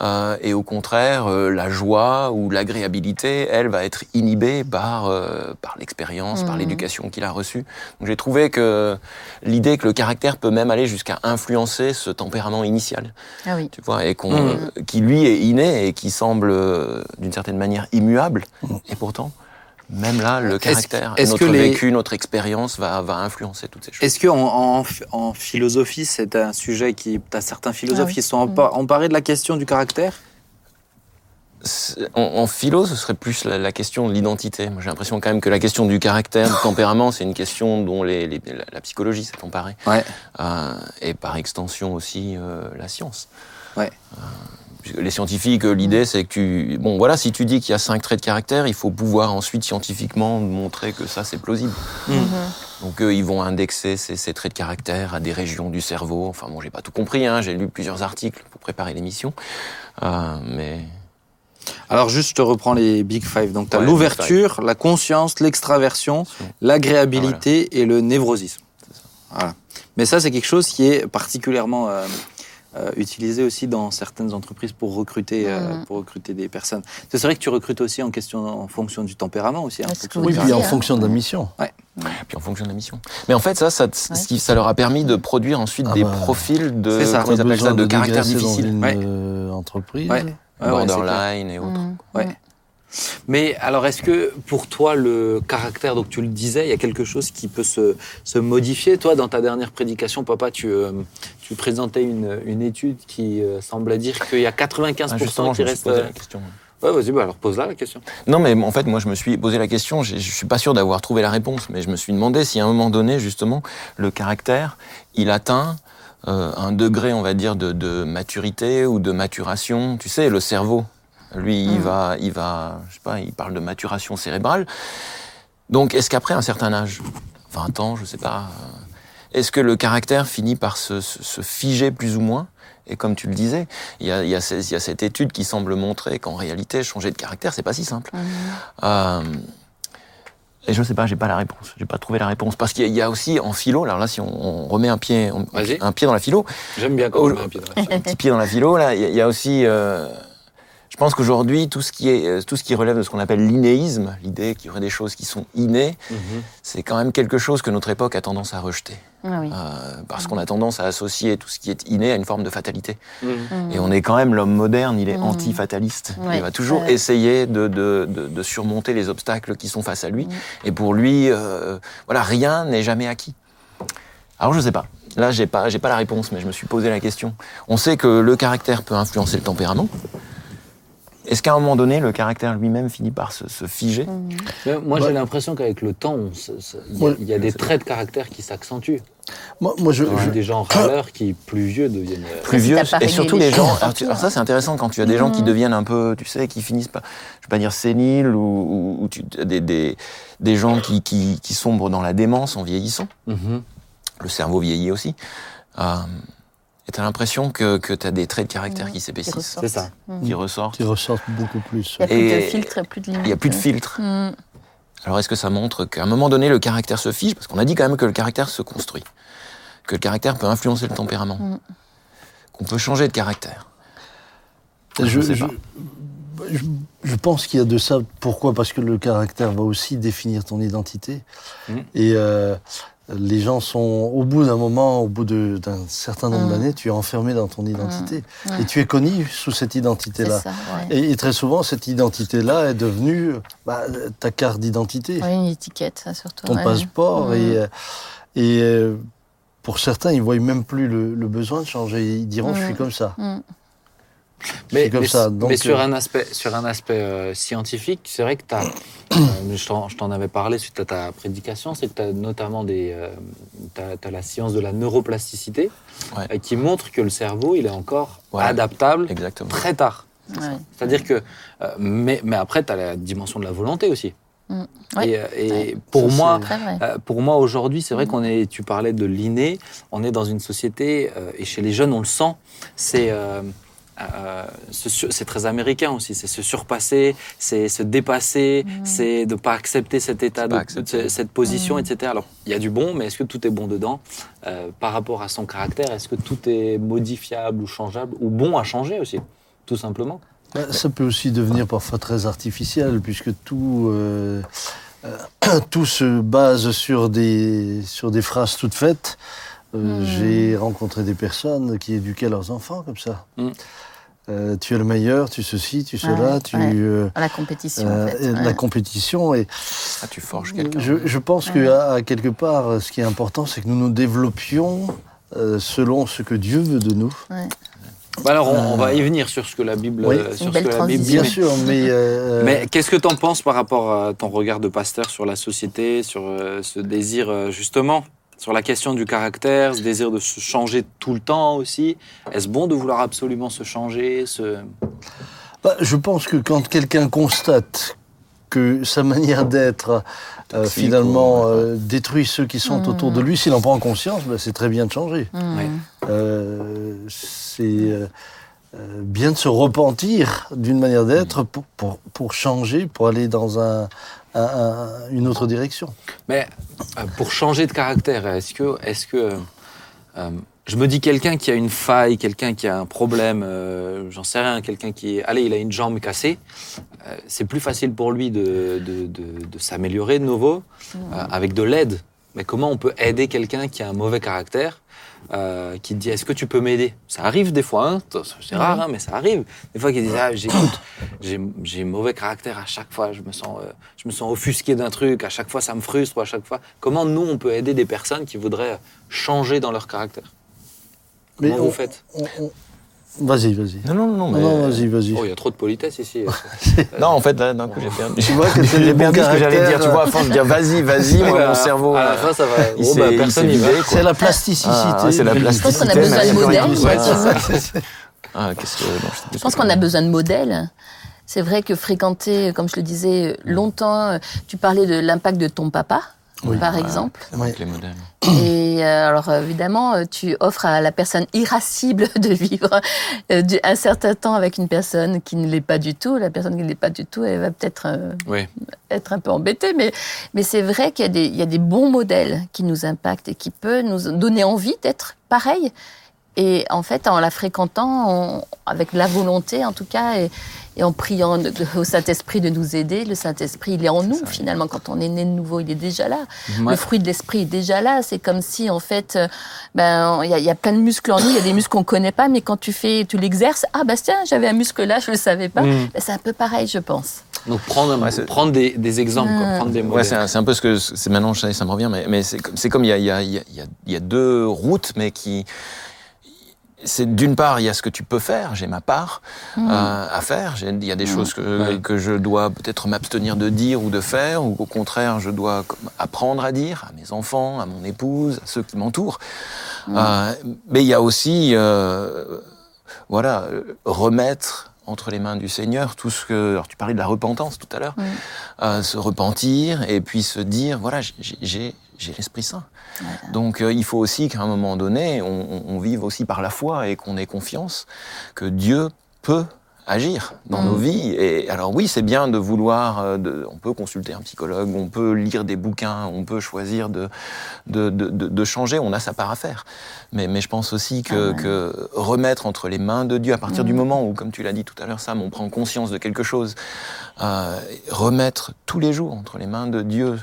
[SPEAKER 4] Euh, et au contraire, euh, la joie ou l'agréabilité, elle, va être inhibée par, euh, par l'expérience, par
[SPEAKER 2] Mhm.
[SPEAKER 4] l'éducation qu'il a reçue. Donc j'ai trouvé que l'idée que le caractère peut même aller jusqu'à influencer ce tempérament initial,
[SPEAKER 2] Ah oui.
[SPEAKER 4] tu vois, et qu'on,
[SPEAKER 1] Mhm.
[SPEAKER 4] qui lui est inné et qui semble euh, d'une certaine manière immuable. Et pourtant, même là, le caractère,
[SPEAKER 1] est-ce
[SPEAKER 4] notre
[SPEAKER 1] que les-
[SPEAKER 4] vécu, notre expérience va, va influencer toutes ces choses.
[SPEAKER 1] Est-ce que en, en- en philosophie, c'est un sujet qui. T'as certains philosophes
[SPEAKER 2] Ah oui.
[SPEAKER 1] qui se sont empa- emparés de la question du caractère?
[SPEAKER 4] En, en philo, ce serait plus la, la question de l'identité. Moi, j'ai l'impression quand même que la question du caractère, du tempérament, c'est une question dont les, les- la, la psychologie s'est emparée.
[SPEAKER 1] Ouais.
[SPEAKER 4] Euh, et par extension aussi euh, la science.
[SPEAKER 1] Ouais.
[SPEAKER 4] Euh, les scientifiques, euh, l'idée, c'est que tu... Bon, voilà, si tu dis qu'il y a cinq traits de caractère, il faut pouvoir ensuite scientifiquement montrer que ça, c'est plausible.
[SPEAKER 1] Mhm.
[SPEAKER 4] Donc eux, ils vont indexer ces, ces traits de caractère à des régions du cerveau. Enfin bon, j'ai pas tout compris, hein, j'ai lu plusieurs articles pour préparer l'émission. Euh, mais...
[SPEAKER 1] Alors, juste, je te reprends les Big Five. Donc, tu as
[SPEAKER 4] Ouais,
[SPEAKER 1] l'ouverture, la conscience, l'extraversion, l'agréabilité et le névrosisme. Voilà. Mais ça, c'est quelque chose qui est particulièrement euh, euh, utilisé aussi dans certaines entreprises pour recruter, euh, pour recruter des personnes. C'est vrai que tu recrutes aussi en, question, en fonction du tempérament aussi. hein,
[SPEAKER 3] Oui, puis en fonction de la mission.
[SPEAKER 4] Puis en fonction de la mission. Mais en fait, ça, ça, ce qui- ça leur a permis de produire ensuite
[SPEAKER 3] Ah
[SPEAKER 4] des
[SPEAKER 3] bah,
[SPEAKER 4] profils de,
[SPEAKER 1] ça.
[SPEAKER 4] ils ça,
[SPEAKER 3] besoin
[SPEAKER 4] de caractère
[SPEAKER 3] dans
[SPEAKER 4] difficile.
[SPEAKER 3] une
[SPEAKER 1] Ouais.
[SPEAKER 3] euh, entreprise.
[SPEAKER 1] Ouais. Ouais, ouais,
[SPEAKER 4] borderline et autres.
[SPEAKER 2] Mm.
[SPEAKER 1] Mais alors, est-ce que pour toi, le caractère, donc tu le disais, il y a quelque chose qui peut se, se modifier? Toi, dans ta dernière prédication, papa, tu, euh, tu présentais une, une étude qui euh, semblait dire qu'il y a 95%
[SPEAKER 4] Ah,
[SPEAKER 1] qui restent.
[SPEAKER 4] posé
[SPEAKER 1] euh,
[SPEAKER 4] la question.
[SPEAKER 1] Ouais, vas-y, bah alors pose-la la question.
[SPEAKER 4] Non, mais en fait, moi, je me suis posé la question. Je suis pas sûr d'avoir trouvé la réponse, mais je me suis demandé si à un moment donné, justement, le caractère, il atteint euh, un degré, on va dire, de, de maturité ou de maturation. Tu sais, le cerveau, lui, il
[SPEAKER 2] Mm.
[SPEAKER 4] va, il va, je sais pas, il parle de maturation cérébrale. Donc, est-ce qu'après un certain âge, 20 ans, je sais pas, euh, est-ce que le caractère finit par se, se- se figer plus ou moins? Et comme tu le disais, il y a, il y a ces- il y a cette étude qui semble montrer qu'en réalité, changer de caractère, c'est pas si simple.
[SPEAKER 2] Mhm.
[SPEAKER 4] Euh, et je sais pas, j'ai pas la réponse. J'ai pas trouvé la réponse parce qu'il y a- il y a aussi en philo. Alors là, si on, on remet un pied, on- un pied dans la philo,
[SPEAKER 1] J'aime bien quand on met un pied dans la
[SPEAKER 4] un petit pied dans la philo, là, il y, a- il y a aussi. euh, je pense qu'aujourd'hui, tout ce qui est, euh, tout ce qui relève de ce qu'on appelle l'innéisme, l'idée qu'il y aurait des choses qui sont innées,
[SPEAKER 1] Mhm.
[SPEAKER 4] c'est quand même quelque chose que notre époque a tendance à rejeter,
[SPEAKER 2] Ah oui.
[SPEAKER 4] Euh, parce qu'on a tendance à associer tout ce qui est inné à une forme de fatalité.
[SPEAKER 1] Mhm.
[SPEAKER 4] Et on est quand même l'homme moderne, il est
[SPEAKER 2] Mhm.
[SPEAKER 4] anti-fataliste.
[SPEAKER 2] Ouais.
[SPEAKER 4] Il va toujours essayer de, de, de, de surmonter les obstacles qui sont face à lui. Et pour lui, euh, voilà, rien n'est jamais acquis. Alors je sais pas. Là, j'ai pas, j'ai pas la réponse, mais je me suis posé la question. On sait que le caractère peut influencer le tempérament. Est-ce qu'à un moment donné, le caractère lui-même finit par se, se figer.
[SPEAKER 1] Mais Moi,
[SPEAKER 3] Ouais.
[SPEAKER 1] j'ai l'impression qu'avec le temps, il y a-
[SPEAKER 3] Ouais.
[SPEAKER 1] il y, a des traits de caractère qui s'accentuent.
[SPEAKER 3] Moi, moi, je, je-
[SPEAKER 1] des gens râleurs qui, plus vieux, deviennent. euh,
[SPEAKER 4] plus vieux et surtout
[SPEAKER 2] les
[SPEAKER 4] gens. Alors, tu- alors ça, c'est intéressant quand tu as des gens qui deviennent un peu, tu sais, qui finissent pas, je vais pas dire séniles ou, ou, ou tu, des, des, des gens qui, qui, qui sombrent dans la démence en vieillissant.
[SPEAKER 1] mhm.
[SPEAKER 4] Le cerveau vieillit aussi. Euh, et tu as l'impression que, que tu as des traits de caractère qui s'épaississent.
[SPEAKER 1] C'est ça.
[SPEAKER 4] qui ressortent.
[SPEAKER 3] qui ressortent beaucoup plus.
[SPEAKER 2] Il n'y a plus de filtre, plus de limite.
[SPEAKER 4] Il n'y a plus de filtre.
[SPEAKER 2] Mm.
[SPEAKER 4] Alors est-ce que ça montre qu'à un moment donné, le caractère se fige? Parce qu'on a dit quand même que le caractère se construit. Que le caractère peut influencer le tempérament.
[SPEAKER 2] Mm.
[SPEAKER 4] Qu'on peut changer de caractère.
[SPEAKER 3] Je,
[SPEAKER 4] Je sais
[SPEAKER 3] je-
[SPEAKER 4] pas.
[SPEAKER 3] je- je pense qu'il y a de ça. Pourquoi? Parce que le caractère va aussi définir ton identité. Et euh, les gens sont, au bout d'un moment, au bout d'un certain nombre
[SPEAKER 2] Mhm.
[SPEAKER 3] d'années, tu es enfermé dans ton identité.
[SPEAKER 2] Mhm.
[SPEAKER 3] Et tu es connu sous cette identité-là.
[SPEAKER 2] ouais.
[SPEAKER 3] Et, et très souvent, cette identité-là est devenue bah, ta carte d'identité,
[SPEAKER 2] une étiquette, ça surtout.
[SPEAKER 3] ton
[SPEAKER 2] ouais.
[SPEAKER 3] passeport. Et, euh, et euh, pour certains, ils ne voient même plus le, le besoin de changer. Ils diront, je suis comme ça. Comme
[SPEAKER 1] mais,
[SPEAKER 3] ça.
[SPEAKER 1] mais
[SPEAKER 3] Donc,
[SPEAKER 1] sur
[SPEAKER 3] euh,
[SPEAKER 1] un aspect, sur un aspect euh, scientifique, c'est vrai que tu as. je t'en je t'en avais parlé suite à ta prédication, c'est que tu as notamment des. tu as, la science de la neuroplasticité
[SPEAKER 4] Ouais.
[SPEAKER 1] euh, qui montre que le cerveau, il est encore
[SPEAKER 4] Ouais.
[SPEAKER 1] adaptable
[SPEAKER 4] Exactement.
[SPEAKER 1] très tard.
[SPEAKER 2] Ouais.
[SPEAKER 1] C'est-à-dire que. euh, mais, mais après, tu as la dimension de la volonté aussi.
[SPEAKER 2] Mm. Ouais.
[SPEAKER 1] Et, euh, et
[SPEAKER 2] Ouais.
[SPEAKER 1] pour
[SPEAKER 3] Ça,
[SPEAKER 1] moi. Euh, pour moi, aujourd'hui, c'est vrai
[SPEAKER 2] Mhm.
[SPEAKER 1] qu'on est. Tu parlais de l'inné. On est dans une société euh, et chez les jeunes, on le sent. C'est euh, euh, c'est très américain aussi. C'est se surpasser, c'est se dépasser,
[SPEAKER 2] Mhm.
[SPEAKER 1] c'est de pas accepter cet état,
[SPEAKER 4] C'est
[SPEAKER 1] de,
[SPEAKER 4] pas accepter.
[SPEAKER 1] de- cette position,
[SPEAKER 2] Mhm.
[SPEAKER 1] etc. Alors, il y a du bon, mais est-ce que tout est bon dedans? Euh, Par rapport à son caractère, est-ce que tout est modifiable ou changeable ou bon à changer aussi, tout simplement?
[SPEAKER 3] Bah, Ça peut aussi devenir parfois très artificiel, puisque tout, euh, euh, tout se base sur des, sur des phrases toutes faites. Euh,
[SPEAKER 2] Mm.
[SPEAKER 3] J'ai rencontré des personnes qui éduquaient leurs enfants comme ça.
[SPEAKER 1] Mm.
[SPEAKER 3] Euh, tu es le meilleur, tu ceci, tu cela,
[SPEAKER 2] Ouais,
[SPEAKER 3] tu...
[SPEAKER 2] ouais.
[SPEAKER 3] euh,
[SPEAKER 2] la compétition,
[SPEAKER 3] euh,
[SPEAKER 2] en fait.
[SPEAKER 3] et
[SPEAKER 2] ouais.
[SPEAKER 3] La compétition. Et
[SPEAKER 4] Ah, tu forges quelqu'un.
[SPEAKER 3] je, je pense
[SPEAKER 2] Ouais.
[SPEAKER 3] que à, à quelque part, ce qui est important, c'est que nous nous développions euh, selon ce que Dieu veut de nous.
[SPEAKER 2] Ouais.
[SPEAKER 1] Bah Alors, on, on va y venir sur ce que la Bible,
[SPEAKER 3] Oui.
[SPEAKER 2] Une
[SPEAKER 1] sur ce que la Bible.
[SPEAKER 3] Bien
[SPEAKER 1] mais-
[SPEAKER 3] sûr, mais... euh,
[SPEAKER 1] Mais qu'est-ce que tu en penses par rapport à ton regard de pasteur sur la société, sur ce désir justement, sur la question du caractère, ce désir de se changer tout le temps aussi Est-ce bon de vouloir absolument se changer se...
[SPEAKER 3] Bah, je pense que quand quelqu'un constate que sa manière d'être euh, finalement
[SPEAKER 4] ou-
[SPEAKER 3] euh, détruit ceux qui sont autour de lui, s'il en prend conscience, bah, c'est très bien de changer.
[SPEAKER 2] Mm.
[SPEAKER 1] Ouais.
[SPEAKER 3] Euh, c'est bien de se repentir d'une manière d'être pour, pour, pour changer, pour aller dans un, un- un- une autre direction.
[SPEAKER 1] Mais euh, pour changer de caractère, est-ce que, est-ce que euh, je me dis quelqu'un qui a une faille, quelqu'un qui a un problème, euh, j'en sais rien, quelqu'un qui, est- allez, il a une jambe cassée, euh, c'est plus facile pour lui de, de, de- de s'améliorer de nouveau euh, avec de l'aide. Mais comment on peut aider quelqu'un qui a un mauvais caractère, euh, qui te dit est-ce que tu peux m'aider? Ça arrive des fois, hein, c'est rare, hein, mais ça arrive. Des fois qu'ils disent ah, j'écoute, j'ai mauvais caractère à chaque fois, je me sens, euh, je me sens offusqué d'un truc, à chaque fois ça me frustre, à chaque fois. Comment nous on peut aider des personnes qui voudraient changer dans leur caractère? Comment vous
[SPEAKER 3] on-
[SPEAKER 1] faites?
[SPEAKER 3] on- on- Vas-y, vas-y.
[SPEAKER 4] Non, non, non,
[SPEAKER 3] Non,
[SPEAKER 4] mais...
[SPEAKER 3] non, vas-y, vas-y.
[SPEAKER 1] Oh, il y a trop de politesse ici.
[SPEAKER 4] Non, en fait, là, d'un coup, j'ai perdu.
[SPEAKER 3] Tu vois que bons
[SPEAKER 4] perdu ce que j'allais dire. Tu vois, à force de dire vas-y, vas-y, moi, mon cerveau.
[SPEAKER 1] À la fin, ça va.
[SPEAKER 4] il
[SPEAKER 1] Oh, bah, personne n'y va.
[SPEAKER 3] C'est la plasticité.
[SPEAKER 4] Ah, c'est la plasticité.
[SPEAKER 2] Je pense qu'on a besoin de modèles.
[SPEAKER 3] c'est.
[SPEAKER 4] Ah, qu'est-ce que. non, je
[SPEAKER 2] pense qu'on a besoin de modèles. C'est vrai que fréquenter, comme je le disais, longtemps, tu parlais de l'impact de ton papa,
[SPEAKER 3] Oui.
[SPEAKER 2] par exemple.
[SPEAKER 4] modèles.
[SPEAKER 2] Et euh, alors évidemment, euh, tu offres à la personne irascible de vivre euh, un certain temps avec une personne qui ne l'est pas du tout. La personne qui ne l'est pas du tout, elle va peut-être euh,
[SPEAKER 1] Oui.
[SPEAKER 2] être un peu embêtée, mais, mais c'est vrai qu'il y, a des- il y a des bons modèles qui nous impactent et qui peuvent nous donner envie d'être pareil. Et en fait, en la fréquentant, on- avec la volonté en tout cas, et, et en priant au Saint-Esprit de nous aider, le Saint-Esprit, il est en nous
[SPEAKER 4] ça,
[SPEAKER 2] finalement. Quand on est né de nouveau, il est déjà là.
[SPEAKER 1] Ouais.
[SPEAKER 2] Le fruit de l'esprit est déjà là. C'est comme si, en fait, euh, ben, il y, a- il y a plein de muscles en nous. Il y a des muscles qu'on connaît pas, mais quand tu fais, tu l'exerces, ah bah tiens, j'avais un muscle là, je le savais pas.
[SPEAKER 1] Mm.
[SPEAKER 2] Ben, c'est un peu pareil, je pense.
[SPEAKER 1] Donc prendre,
[SPEAKER 4] Ouais,
[SPEAKER 1] prendre des, des exemples, quoi,
[SPEAKER 2] Ah.
[SPEAKER 1] prendre des
[SPEAKER 4] Ouais,
[SPEAKER 1] modèles.
[SPEAKER 4] c'est un, peu ce que c'est maintenant, ça, ça me revient, mais, mais c'est comme c'est comme il y a, il y, a, il y, a, il y a- il y a deux routes, mais qui c'est d'une part il y a ce que tu peux faire, j'ai ma part
[SPEAKER 2] Mm.
[SPEAKER 4] euh, à faire, J'ai- il y a des choses que,
[SPEAKER 1] Ouais.
[SPEAKER 4] que je dois peut-être m'abstenir de dire ou de faire, ou au contraire je dois apprendre à dire à mes enfants, à mon épouse, à ceux qui m'entourent. Euh, mais il y a aussi euh, voilà remettre entre les mains du Seigneur tout ce que alors tu parlais de la repentance tout à l'heure euh, se repentir et puis se dire voilà j'ai- j'ai l'Esprit Saint donc euh, il faut aussi qu'à un moment donné on, vive aussi par la foi et qu'on ait confiance que Dieu peut agir dans
[SPEAKER 2] Mm.
[SPEAKER 4] nos vies et alors oui c'est bien de vouloir euh, de- on peut consulter un psychologue on peut lire des bouquins on peut choisir de de, de, de- de changer on a sa part à faire mais, mais je pense aussi que,
[SPEAKER 2] Ah ouais.
[SPEAKER 4] que remettre entre les mains de Dieu, à partir
[SPEAKER 2] Mm.
[SPEAKER 4] du moment où, comme tu l'as dit tout à l'heure, Sam, on prend conscience de quelque chose, euh, remettre tous les jours entre les mains de Dieu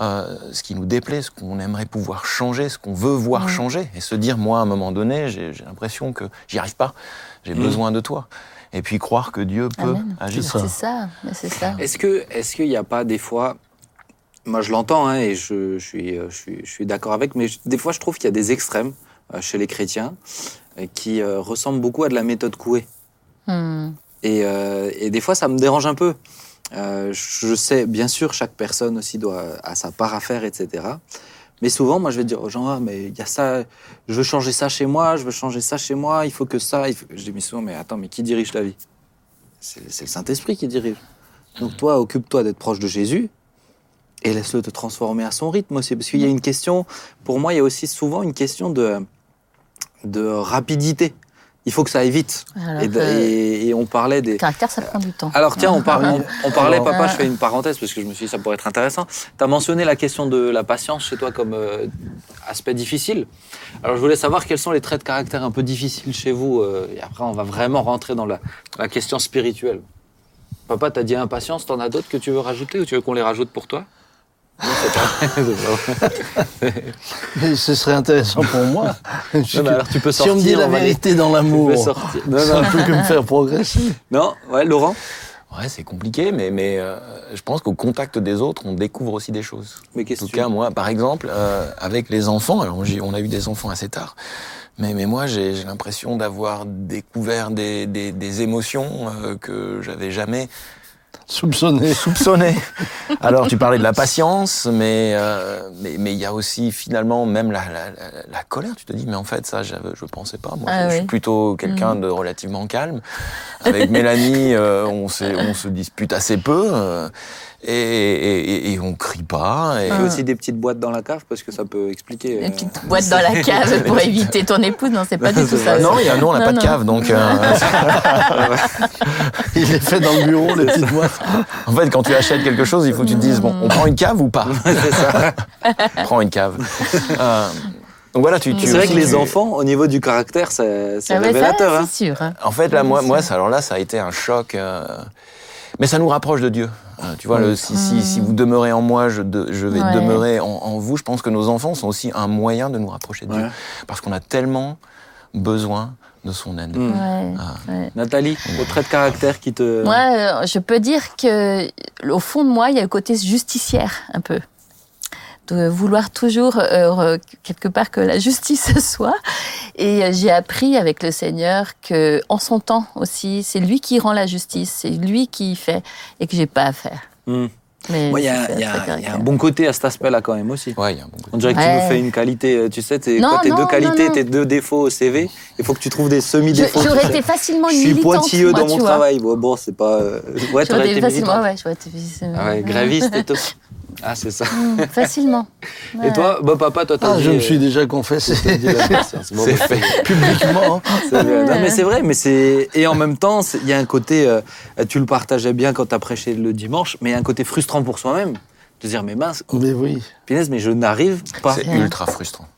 [SPEAKER 4] euh, ce qui nous déplaît, ce qu'on aimerait pouvoir changer, ce qu'on veut voir changer, et se dire, moi, à un moment donné, j'ai l'impression que j'y arrive pas, j'ai besoin de toi. Et puis croire que Dieu peut
[SPEAKER 2] Amen.
[SPEAKER 4] agir.
[SPEAKER 3] C'est ça.
[SPEAKER 2] C'est ça.
[SPEAKER 1] Est-ce que est-ce qu'il n'y a pas des fois moi je l'entends hein, et je, je suis euh, je suis je suis d'accord avec mais je- des fois je trouve qu'il y a des extrêmes euh, chez les chrétiens euh, qui euh, ressemblent beaucoup à de la méthode Coué
[SPEAKER 2] Hmm.
[SPEAKER 1] et, euh, et des fois ça me dérange un peu Euh, je sais bien sûr chaque personne aussi doit a sa part à faire etc mais souvent moi je vais dire aux gens ah, mais il y a ça je veux changer ça chez moi je veux changer ça chez moi il faut que ça je dis mais souvent mais attends mais qui dirige ta vie? C'est le Saint-Esprit qui dirige donc toi, occupe-toi d'être proche de Jésus et laisse-le te transformer à son rythme aussi. Parce qu'il y a une question, pour moi, il y a aussi souvent une question de rapidité. Il faut que ça aille vite. Et, de- et- et on parlait des...
[SPEAKER 2] caractère, ça prend du temps.
[SPEAKER 1] Alors tiens, on, par- parlait, papa, je fais une parenthèse parce que je me suis dit ça pourrait être intéressant. Tu as mentionné la question de la patience chez toi comme euh, aspect difficile. Alors je voulais savoir quels sont les traits de caractère un peu difficiles chez vous. euh, et après, on va vraiment rentrer dans la, la question spirituelle. Papa, t'as dit impatience, t'en as d'autres que tu veux rajouter ou tu veux qu'on les rajoute pour toi?
[SPEAKER 3] Mais ce serait intéressant pour moi.
[SPEAKER 1] Non, alors tu peux
[SPEAKER 3] si on me dit
[SPEAKER 1] sortir,
[SPEAKER 3] la vérité dans l'amour,
[SPEAKER 1] sortir.
[SPEAKER 3] Ça
[SPEAKER 1] non.
[SPEAKER 3] ne peut que me faire progresser.
[SPEAKER 1] non, ouais, Laurent
[SPEAKER 4] Ouais, c'est compliqué, mais, mais euh, je pense qu'au contact des autres, on découvre aussi des choses.
[SPEAKER 1] Mais
[SPEAKER 4] En
[SPEAKER 1] qu'est-ce
[SPEAKER 4] tout
[SPEAKER 1] que tu
[SPEAKER 4] cas, moi, par exemple, euh, avec les enfants, alors on a eu des enfants assez tard, mais, mais moi, j'ai j'ai l'impression d'avoir découvert des, des, des émotions euh, que j'avais jamais
[SPEAKER 3] Soupçonné.
[SPEAKER 4] soupçonnées. alors, tu parlais de la patience, mais euh, mais mais il y a aussi finalement même la, la, la, la colère. Tu te dis, mais en fait, ça, je je pensais pas. Moi,
[SPEAKER 2] Ah
[SPEAKER 4] je, je suis plutôt quelqu'un de relativement calme. Avec Mélanie, euh, on, s'est- on se dispute assez peu. euh, et, et, et on crie pas. Et...
[SPEAKER 1] Il y a aussi des petites boîtes dans la cave parce que ça peut expliquer.
[SPEAKER 2] Une
[SPEAKER 1] euh,
[SPEAKER 2] petite boîte dans la cave pour éviter ton épouse. Non, c'est pas du tout ça.
[SPEAKER 4] Non, il y a, nous, on n'a
[SPEAKER 2] Non,
[SPEAKER 4] pas de
[SPEAKER 2] non.
[SPEAKER 4] cave, donc euh,
[SPEAKER 3] Il est fait dans le bureau, les petites boîtes.
[SPEAKER 4] en fait, quand tu achètes quelque chose, il faut que tu te dises bon, on prend une cave ou pas?
[SPEAKER 1] C'est ça.
[SPEAKER 4] Prends une cave. Euh, donc voilà, tu. tu
[SPEAKER 1] C'est vrai que
[SPEAKER 4] tu-
[SPEAKER 1] les enfants, au niveau du caractère, c'est c'est
[SPEAKER 2] Ah
[SPEAKER 1] révélateur. hein.
[SPEAKER 2] c'est sûr. hein.
[SPEAKER 4] En fait, là, moi, moi, ça, alors là, ça a été un choc. euh, mais ça nous rapproche de Dieu. Euh, tu vois, le, si, si, si vous demeurez en moi, je, de- je vais
[SPEAKER 2] Ouais.
[SPEAKER 4] demeurer en, en vous. Je pense que nos enfants sont aussi un moyen de nous rapprocher de Dieu. Parce qu'on a tellement besoin de son aide.
[SPEAKER 1] Mm.
[SPEAKER 2] Ouais,
[SPEAKER 4] Ah.
[SPEAKER 2] ouais.
[SPEAKER 1] Nathalie, le trait de caractère qui te.
[SPEAKER 2] Moi, euh, je peux dire que au fond de moi, il y a le côté justicière un peu. De vouloir toujours, euh, quelque part, que la justice soit. Et euh, j'ai appris avec le Seigneur que, en son temps aussi, c'est lui qui rend la justice, c'est lui qui fait, et que j'ai pas à faire.
[SPEAKER 1] Mm.
[SPEAKER 2] Mais
[SPEAKER 1] Moi, il y, a- y
[SPEAKER 2] un
[SPEAKER 1] y a bon côté à cet aspect-là quand même aussi.
[SPEAKER 4] Ouais, il y a un bon côté.
[SPEAKER 1] On dirait que tu nous fais une qualité, euh, tu sais, t'es-
[SPEAKER 2] Non,
[SPEAKER 1] quand tes
[SPEAKER 2] non,
[SPEAKER 1] deux qualités,
[SPEAKER 2] non.
[SPEAKER 1] tes deux défauts au CV, il faut que tu trouves des
[SPEAKER 2] Je-
[SPEAKER 1] semi-défauts.
[SPEAKER 2] J'aurais été facilement
[SPEAKER 1] Je
[SPEAKER 2] une
[SPEAKER 1] suis
[SPEAKER 2] militante,
[SPEAKER 1] pointilleux
[SPEAKER 2] moi,
[SPEAKER 1] dans mon
[SPEAKER 2] vois.
[SPEAKER 1] travail. Bon, bon, c'est pas. Ouais, t'aurais
[SPEAKER 2] J'aurais
[SPEAKER 1] été
[SPEAKER 2] facilement,
[SPEAKER 1] militante.
[SPEAKER 2] ouais, j'aurais été facilement.
[SPEAKER 1] Ah ouais, graviste et tout. Ah, c'est ça.
[SPEAKER 2] Mm, facilement.
[SPEAKER 1] Et toi, bah, papa, toi, t'as
[SPEAKER 3] Ah,
[SPEAKER 1] dit,
[SPEAKER 3] je me
[SPEAKER 1] euh,
[SPEAKER 3] suis déjà confessé
[SPEAKER 1] t'as. Bon,
[SPEAKER 4] C'est
[SPEAKER 1] bah,
[SPEAKER 4] fait.
[SPEAKER 3] publiquement.
[SPEAKER 1] C'est vrai. Non, mais c'est vrai, mais c'est et en même temps, il y a un côté, euh, tu le partageais bien quand tu as prêché le dimanche, mais il y a un côté frustrant pour soi-même, de dire mais mince,
[SPEAKER 3] Mais oui.
[SPEAKER 1] punaise, mais je n'arrive pas.
[SPEAKER 4] C'est ultra frustrant.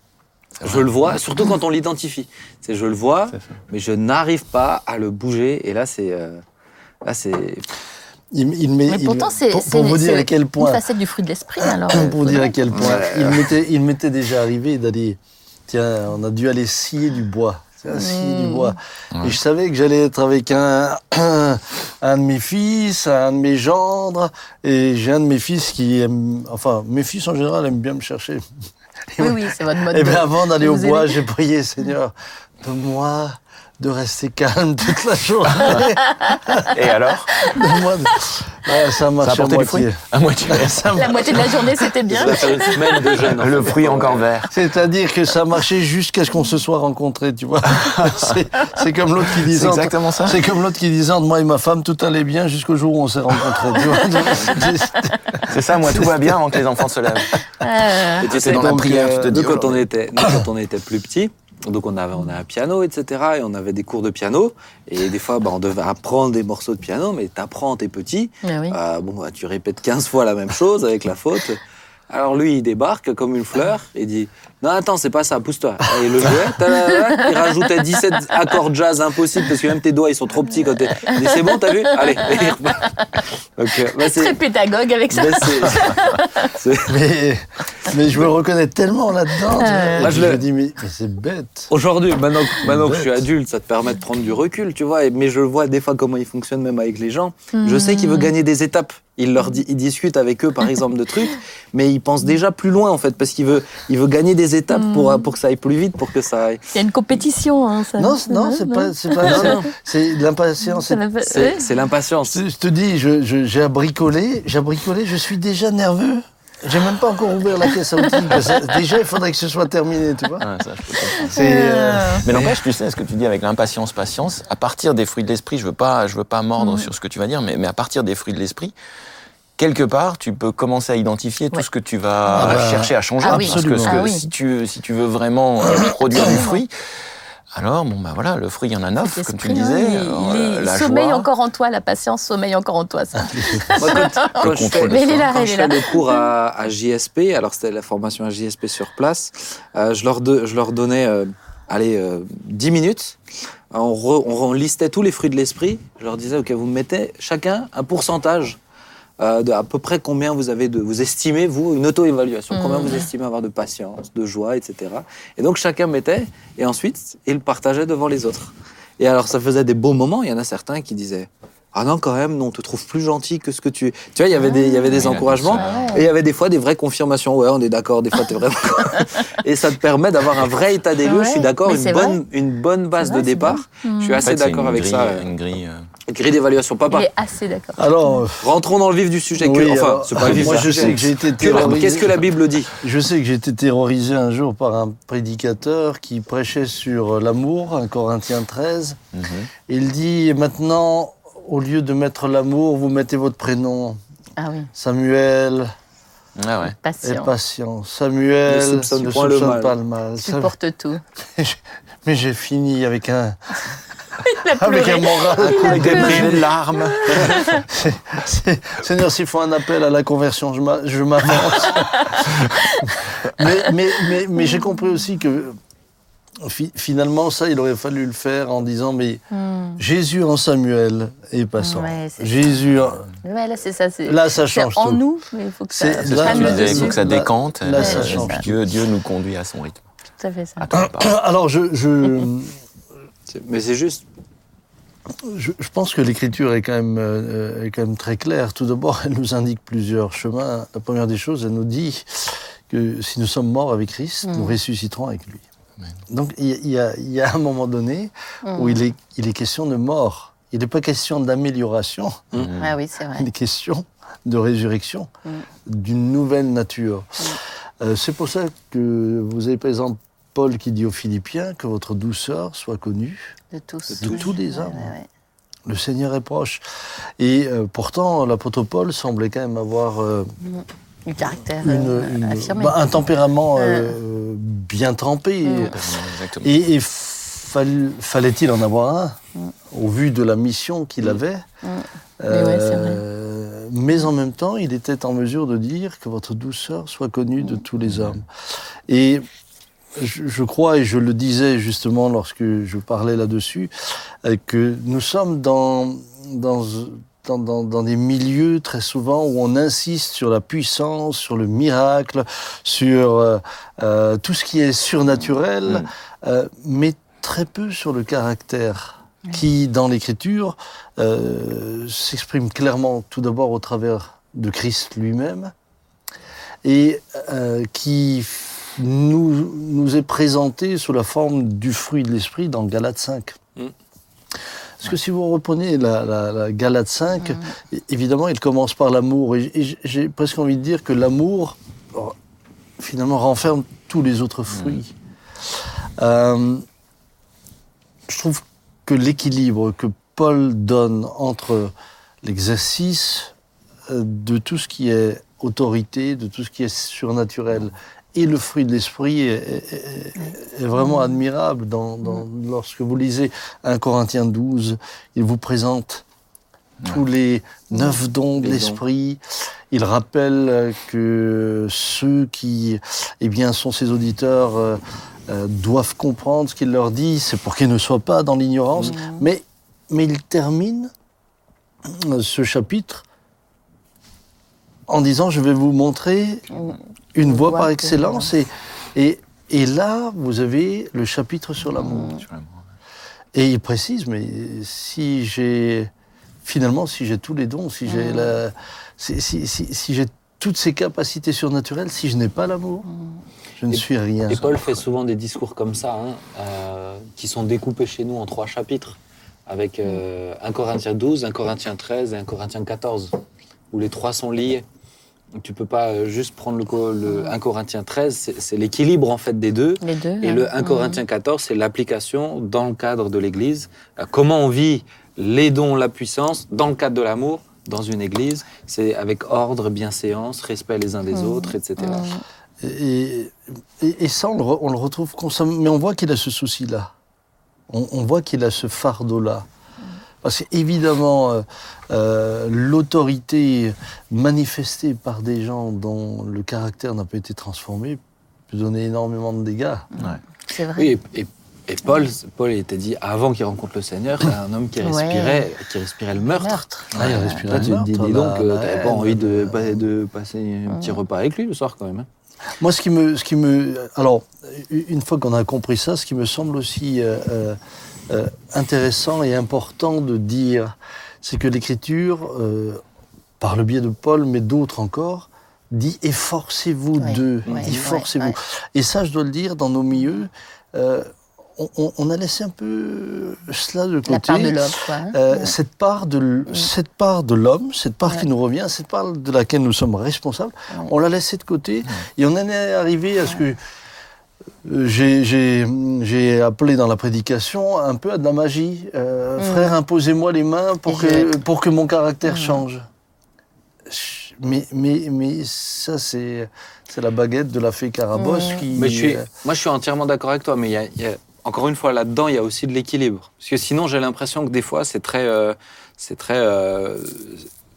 [SPEAKER 1] Je le vois, surtout quand on l'identifie. C'est je le vois, mais je n'arrive pas à le bouger. Et là, c'est euh, là, c'est
[SPEAKER 3] Il, il met-
[SPEAKER 2] Mais pourtant, c'est
[SPEAKER 3] pour, vous dire à quel
[SPEAKER 2] une
[SPEAKER 3] point,
[SPEAKER 2] facette du fruit de l'esprit. Alors, euh,
[SPEAKER 3] pour vous dire à quel point, il m'était, il m'était déjà arrivé d'aller, tiens, on a dû aller scier du bois. Tiens, scier du bois. Et je savais que j'allais être avec un, un, de mes fils, un de mes gendres, et j'ai un de mes fils qui aime, enfin, mes fils en général aiment bien me chercher.
[SPEAKER 2] Oui, oui, c'est votre mode
[SPEAKER 3] Et
[SPEAKER 2] de-
[SPEAKER 3] bien avant d'aller
[SPEAKER 2] de
[SPEAKER 3] au bois, j'ai prié, Seigneur, donne-moi de rester calme toute la journée.
[SPEAKER 4] Et alors
[SPEAKER 3] Ouais, ça
[SPEAKER 4] Ça
[SPEAKER 3] marche à
[SPEAKER 4] porté du fruit
[SPEAKER 3] moitié.
[SPEAKER 4] À moitié.
[SPEAKER 3] Ça
[SPEAKER 2] La moitié de la journée, c'était bien.
[SPEAKER 1] ça semaine de jeûne.
[SPEAKER 4] Le fruit encore vert.
[SPEAKER 3] C'est-à-dire que ça marchait jusqu'à ce qu'on se soit rencontrés, tu vois. C'est- comme l'autre qui disait.
[SPEAKER 4] C'est exactement ça.
[SPEAKER 3] C'est comme l'autre qui disait entre moi et ma femme, tout allait bien jusqu'au jour où on s'est rencontrés. C'est-
[SPEAKER 4] ça, moi, tout va bien avant que les enfants se lèvent.
[SPEAKER 2] Euh,
[SPEAKER 1] Et tu sais,
[SPEAKER 4] dans la prière, tu te
[SPEAKER 1] euh,
[SPEAKER 4] dis,
[SPEAKER 1] nous, quand
[SPEAKER 4] oh
[SPEAKER 1] on était, nous, quand on était plus petits, donc on avait, on a un piano, etc. Et on avait des cours de piano. Et des fois, bah, on devait apprendre des morceaux de piano, mais t'apprends, t'es petit.
[SPEAKER 2] oui.
[SPEAKER 1] Euh, bon, bah, tu répètes 15 fois la même chose avec la faute. Alors lui, il débarque comme une fleur et dit Non, attends, c'est pas ça, pousse-toi. Et il le jouait, tadadada, il rajoutait 17 accords jazz impossibles parce que même tes doigts ils sont trop petits quand t'es. C'est bon, t'as vu Allez, euh, bah, c'est.
[SPEAKER 2] Très pédagogue avec ça.
[SPEAKER 1] bah,
[SPEAKER 3] mais, mais je me reconnais tellement là-dedans.
[SPEAKER 2] Euh.
[SPEAKER 1] Moi, je
[SPEAKER 3] je
[SPEAKER 1] le-
[SPEAKER 3] me dis, mais, mais c'est bête.
[SPEAKER 1] Aujourd'hui, maintenant, que- maintenant que je suis adulte, ça te permet de prendre du recul, tu vois. Mais je vois des fois comment il fonctionne même avec les gens. Je sais qu'il veut gagner des étapes. Il leur dit, il discute avec eux, par exemple, de trucs, mais il pense déjà plus loin en fait, parce qu'il veut, il veut gagner des étapes pour pour que ça aille plus vite, pour que ça aille.
[SPEAKER 2] Il y a une compétition. Hein, ça.
[SPEAKER 3] Non, c'est- non, c'est pas, c'est c'est- l'impatience. C'est-
[SPEAKER 1] l'impatience.
[SPEAKER 3] Je je te dis, je- je- j'ai bricolé, j'ai bricolé, je suis déjà nerveux. J'ai même pas encore ouvert la caisse à outils. Déjà, il faudrait que ce soit terminé, tu vois.
[SPEAKER 4] Ouais, ça, je.
[SPEAKER 3] C'est, euh,
[SPEAKER 4] Mais n'empêche, tu sais ce que tu dis avec l'impatience, patience. À partir des fruits de l'esprit, je veux pas, je veux pas mordre sur ce que tu vas dire, mais, mais à partir des fruits de l'esprit, quelque part, tu peux commencer à identifier tout
[SPEAKER 2] Ouais.
[SPEAKER 4] ce que tu vas
[SPEAKER 3] Ah bah,
[SPEAKER 4] chercher à changer.
[SPEAKER 2] Ah oui.
[SPEAKER 4] Parce que, ce que
[SPEAKER 2] Ah oui.
[SPEAKER 4] si tu si tu veux vraiment euh, produire du fruit, alors bon bah voilà, le fruit il y en a neuf, comme tu le disais.
[SPEAKER 2] hein,
[SPEAKER 4] Alors,
[SPEAKER 2] il,
[SPEAKER 4] euh, la
[SPEAKER 2] sommeille
[SPEAKER 4] joie.
[SPEAKER 2] encore en toi, la patience sommeille encore en toi. Ça.
[SPEAKER 1] Moi, quand, quand je fais,
[SPEAKER 2] Mais là,
[SPEAKER 1] quand je fais le cours à, à JSP, alors c'était la formation à JSP sur place, euh, je, leur de- je leur donnais, euh, allez, euh, 10 minutes. On, re- on, on listait tous les fruits de l'esprit. Je leur disais, OK, vous me mettez chacun un pourcentage euh, de à peu près combien vous avez de, vous estimez, vous, une auto-évaluation, combien vous estimez avoir de patience, de joie, etc. Et donc chacun mettait, et ensuite, il partageait devant les autres. Et alors, ça faisait des beaux moments. Il y en a certains qui disaient Ah non, quand même, non, on te trouve plus gentil que ce que tu es. Tu vois, il y avait des, il y avait des
[SPEAKER 4] Oui, il a dit
[SPEAKER 1] encouragements. Et il y avait des fois des vraies confirmations. Ouais, on est d'accord, des fois, t'es vraiment. et ça te permet d'avoir un vrai état des lieux.
[SPEAKER 2] Ouais,
[SPEAKER 1] je suis d'accord, une bonne, une bonne base de départ.
[SPEAKER 2] bon.
[SPEAKER 1] Je suis
[SPEAKER 4] En
[SPEAKER 1] assez
[SPEAKER 4] fait,
[SPEAKER 1] d'accord avec
[SPEAKER 4] grille,
[SPEAKER 1] ça. euh,
[SPEAKER 4] Une grille. euh,
[SPEAKER 1] Grille d'évaluation.
[SPEAKER 2] Il
[SPEAKER 1] Papa,
[SPEAKER 2] est assez d'accord.
[SPEAKER 3] Alors,
[SPEAKER 1] rentrons dans le vif du sujet. Que-
[SPEAKER 3] oui,
[SPEAKER 1] enfin,
[SPEAKER 3] alors,
[SPEAKER 1] c'est pas le vif
[SPEAKER 3] moi
[SPEAKER 1] du
[SPEAKER 3] je
[SPEAKER 1] sujet.
[SPEAKER 3] sais que j'ai été
[SPEAKER 1] Que la-
[SPEAKER 3] terrorisé.
[SPEAKER 1] Qu'est-ce que la Bible dit
[SPEAKER 3] Je sais que j'ai été terrorisé un jour par un prédicateur qui prêchait sur l'amour, un Corinthiens 13.
[SPEAKER 4] mhm.
[SPEAKER 3] Il dit maintenant, au lieu de mettre l'amour, vous mettez votre prénom.
[SPEAKER 2] Ah oui,
[SPEAKER 3] Samuel
[SPEAKER 4] Ah ouais.
[SPEAKER 2] patient.
[SPEAKER 3] patient. Samuel
[SPEAKER 1] Ne soupçonne
[SPEAKER 3] ne
[SPEAKER 1] le
[SPEAKER 3] soupçonne pas le mal.
[SPEAKER 2] Supporte tout.
[SPEAKER 3] Mais j'ai fini avec un,
[SPEAKER 2] Il a
[SPEAKER 3] avec un moral.
[SPEAKER 4] Avec des de larmes.
[SPEAKER 3] Seigneur, s'il faut un appel à la conversion, je m'a- je m'avance. mais mais, mais, mais j'ai compris aussi que fi- finalement, ça, il aurait fallu le faire en disant, mais
[SPEAKER 2] Hmm.
[SPEAKER 3] Jésus en Samuel est passant.
[SPEAKER 2] Ouais.
[SPEAKER 3] Jésus, en-
[SPEAKER 2] Ouais, là, c'est ça.
[SPEAKER 3] là, ça change
[SPEAKER 2] en
[SPEAKER 3] tout.
[SPEAKER 2] nous, mais il faut que ça,
[SPEAKER 3] là, là,
[SPEAKER 4] il faut que ça
[SPEAKER 3] Là-
[SPEAKER 4] décante.
[SPEAKER 3] là,
[SPEAKER 4] Euh,
[SPEAKER 3] ça
[SPEAKER 4] et
[SPEAKER 3] change.
[SPEAKER 4] Dieu, Dieu nous conduit à son rythme.
[SPEAKER 2] Tout à fait ça.
[SPEAKER 4] À.
[SPEAKER 3] Alors, je,
[SPEAKER 1] Mais c'est juste.
[SPEAKER 3] je, je pense que l'écriture est quand même euh, est quand même très claire. Tout d'abord, elle nous indique plusieurs chemins. La première des choses, elle nous dit que si nous sommes morts avec Christ,
[SPEAKER 2] Mm.
[SPEAKER 3] nous ressusciterons avec lui.
[SPEAKER 4] Amen.
[SPEAKER 3] Donc, il y, a- y y un moment donné
[SPEAKER 2] Mm.
[SPEAKER 3] où il est, il est question de mort. Il n'est pas question d'amélioration,
[SPEAKER 2] Ah oui, c'est vrai.
[SPEAKER 3] il est question de résurrection,
[SPEAKER 2] Mm.
[SPEAKER 3] d'une nouvelle nature. Euh, C'est pour ça que vous avez par exemple Paul qui dit aux Philippiens que votre douceur soit connue
[SPEAKER 2] De tous.
[SPEAKER 3] de tous les hommes.
[SPEAKER 2] ouais, ouais.
[SPEAKER 3] Le Seigneur est proche. Et euh, pourtant, l'apôtre Paul semblait quand même avoir euh,
[SPEAKER 2] Du caractère
[SPEAKER 3] une,
[SPEAKER 2] euh,
[SPEAKER 3] une-
[SPEAKER 2] affirmé.
[SPEAKER 3] bah, un tempérament euh, bien trempé.
[SPEAKER 2] Mm.
[SPEAKER 4] Exactement.
[SPEAKER 3] Et, et fall- fallait-il en avoir un, au vu de la mission qu'il avait
[SPEAKER 2] Mm. Mais ouais,
[SPEAKER 3] mais en même temps, il était en mesure de dire que votre douceur soit connue
[SPEAKER 2] Mm.
[SPEAKER 3] de tous les hommes. Et je, je crois, et je le disais justement lorsque je parlais là-dessus, euh, que nous sommes dans, dans, dans, dans- des milieux très souvent où on insiste sur la puissance, sur le miracle, sur euh, euh, tout ce qui est surnaturel,
[SPEAKER 4] Mm.
[SPEAKER 3] euh, mais très peu sur le caractère qui, dans l'Écriture, euh, s'exprime clairement tout d'abord au travers de Christ lui-même et euh, qui nous, nous est présenté sous la forme du fruit de l'esprit dans Galates 5.
[SPEAKER 1] Mm.
[SPEAKER 3] Parce que si vous reprenez la, la, la Galate 5, é- évidemment, il commence par l'amour. Et j'ai presque envie de dire que l'amour, oh, finalement, renferme tous les autres fruits. Euh, je trouve que l'équilibre que Paul donne entre l'exercice euh, de tout ce qui est autorité, de tout ce qui est surnaturel, et le fruit de l'esprit est, est- est- est vraiment admirable. Dans, dans- lorsque vous lisez 1 Corinthiens 12, il vous présente tous les neuf dons de l'esprit. Il rappelle que ceux qui eh bien, sont ses auditeurs euh, euh, doivent comprendre ce qu'il leur dit, c'est pour qu'ils ne soient pas dans l'ignorance. Mais, mais il termine euh, ce chapitre en disant, je vais vous montrer une voie
[SPEAKER 2] voie
[SPEAKER 3] par excellence. Et, et, et là, vous avez le chapitre sur l'amour.
[SPEAKER 4] Sur l'amour.
[SPEAKER 3] Et il précise, mais si j'ai finalement, si j'ai tous les dons, si j'ai la, si, si, si, si j'ai toutes ces capacités surnaturelles, si je n'ai pas l'amour, je ne
[SPEAKER 1] Et-
[SPEAKER 3] suis rien.
[SPEAKER 1] Et Paul fait souvent des discours comme ça, hein, euh, qui sont découpés chez nous en trois chapitres, avec euh, 1 Corinthiens 12, 1 Corinthiens 13 et 1 Corinthiens 14, où les trois sont liés. Tu peux pas euh, juste prendre le, le 1 Corinthiens 13, c'est l'équilibre en fait des deux.
[SPEAKER 2] Les deux.
[SPEAKER 1] Et
[SPEAKER 2] hein.
[SPEAKER 1] le 1 Corinthiens 14, c'est l'application dans le cadre de l'Église. Euh, Comment on vit les dons, la puissance, dans le cadre de l'amour, dans une Église? C'est avec ordre, bienséance, respect les uns des autres, etc.
[SPEAKER 3] Et, et, et ça, on le, re- on le retrouve constamment. Mais on voit qu'il a ce souci-là. On, on voit qu'il a ce fardeau-là. Parce qu'évidemment, euh, euh, l'autorité manifestée par des gens dont le caractère n'a pas été transformé peut donner énormément de dégâts.
[SPEAKER 2] C'est vrai.
[SPEAKER 1] Oui, et, et- et Paul, Paul il était dit avant qu'il rencontre le Seigneur, c'est un homme qui
[SPEAKER 2] Ouais.
[SPEAKER 1] respirait, qui respirait le meurtre.
[SPEAKER 2] Meurtre.
[SPEAKER 3] Ah, il
[SPEAKER 1] Euh,
[SPEAKER 3] respirait
[SPEAKER 1] toi,
[SPEAKER 3] le
[SPEAKER 1] tu
[SPEAKER 3] meurtre,
[SPEAKER 1] dis donc,
[SPEAKER 3] la-
[SPEAKER 1] que
[SPEAKER 3] la
[SPEAKER 1] t'avais pas
[SPEAKER 3] haine.
[SPEAKER 1] envie de, pa- de passer un petit repas avec lui le soir quand même. hein.
[SPEAKER 3] Moi, ce qui me, ce qui me, alors, une fois qu'on a compris ça, ce qui me semble aussi euh, euh, euh, intéressant et important de dire, c'est que l'Écriture, euh, par le biais de Paul, mais d'autres encore, dit efforcez-vous d'eux, efforcez-vous. Et ça, je dois le dire, dans nos milieux, euh, on, a laissé un peu cela de côté.
[SPEAKER 2] La part de l'homme, hein.
[SPEAKER 3] Euh, cette part de cette part de l'homme, cette part qui nous revient, cette part de laquelle nous sommes responsables, on l'a laissée de côté et on en est arrivé à ce que j'ai- appelé dans la prédication un peu à de la magie. Euh,
[SPEAKER 2] Mm.
[SPEAKER 3] Frère, imposez-moi les mains pour que pour que mon caractère change. Je- mais, mais, mais ça, c'est la baguette de la fée Carabosse
[SPEAKER 2] Mmh.
[SPEAKER 3] qui.
[SPEAKER 1] Mais je suis, moi, je suis entièrement d'accord avec toi, mais il y a, il y a- encore une fois, là-dedans, il y a aussi de l'équilibre. Parce que sinon, j'ai l'impression que des fois, c'est très. euh, c'est très. euh,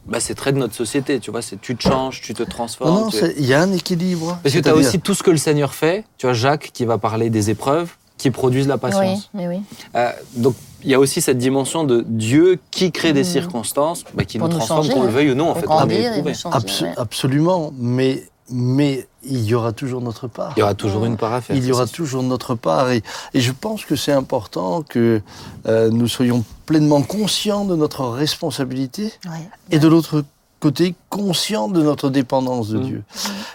[SPEAKER 1] bah, c'est très de notre société, tu vois. C'est tu te changes, tu te transformes.
[SPEAKER 3] Non, non,
[SPEAKER 1] tu-
[SPEAKER 3] il y a un équilibre.
[SPEAKER 1] Parce que tu as aussi tout ce que le Seigneur fait. Tu vois, Jacques qui va parler des épreuves qui produisent la
[SPEAKER 2] Oui,
[SPEAKER 1] patience.
[SPEAKER 2] mais oui.
[SPEAKER 1] Euh, donc, il y a aussi cette dimension de Dieu qui crée des circonstances bah, qui
[SPEAKER 2] Pour
[SPEAKER 1] nous
[SPEAKER 2] changer,
[SPEAKER 1] qu'on le veuille ou non. En fait, on est
[SPEAKER 2] grandir et
[SPEAKER 1] éprouvé.
[SPEAKER 2] nous changer.
[SPEAKER 3] Abso-
[SPEAKER 2] ouais.
[SPEAKER 3] Absolument, mais, mais il y aura toujours notre part.
[SPEAKER 1] Il y aura toujours une part à faire.
[SPEAKER 3] Il y aura toujours notre part. Et, et je pense que c'est important que euh, nous soyons pleinement conscients de notre responsabilité
[SPEAKER 2] Ouais.
[SPEAKER 3] et de l'autre côté, conscients de notre dépendance de
[SPEAKER 1] Mm.
[SPEAKER 3] Dieu.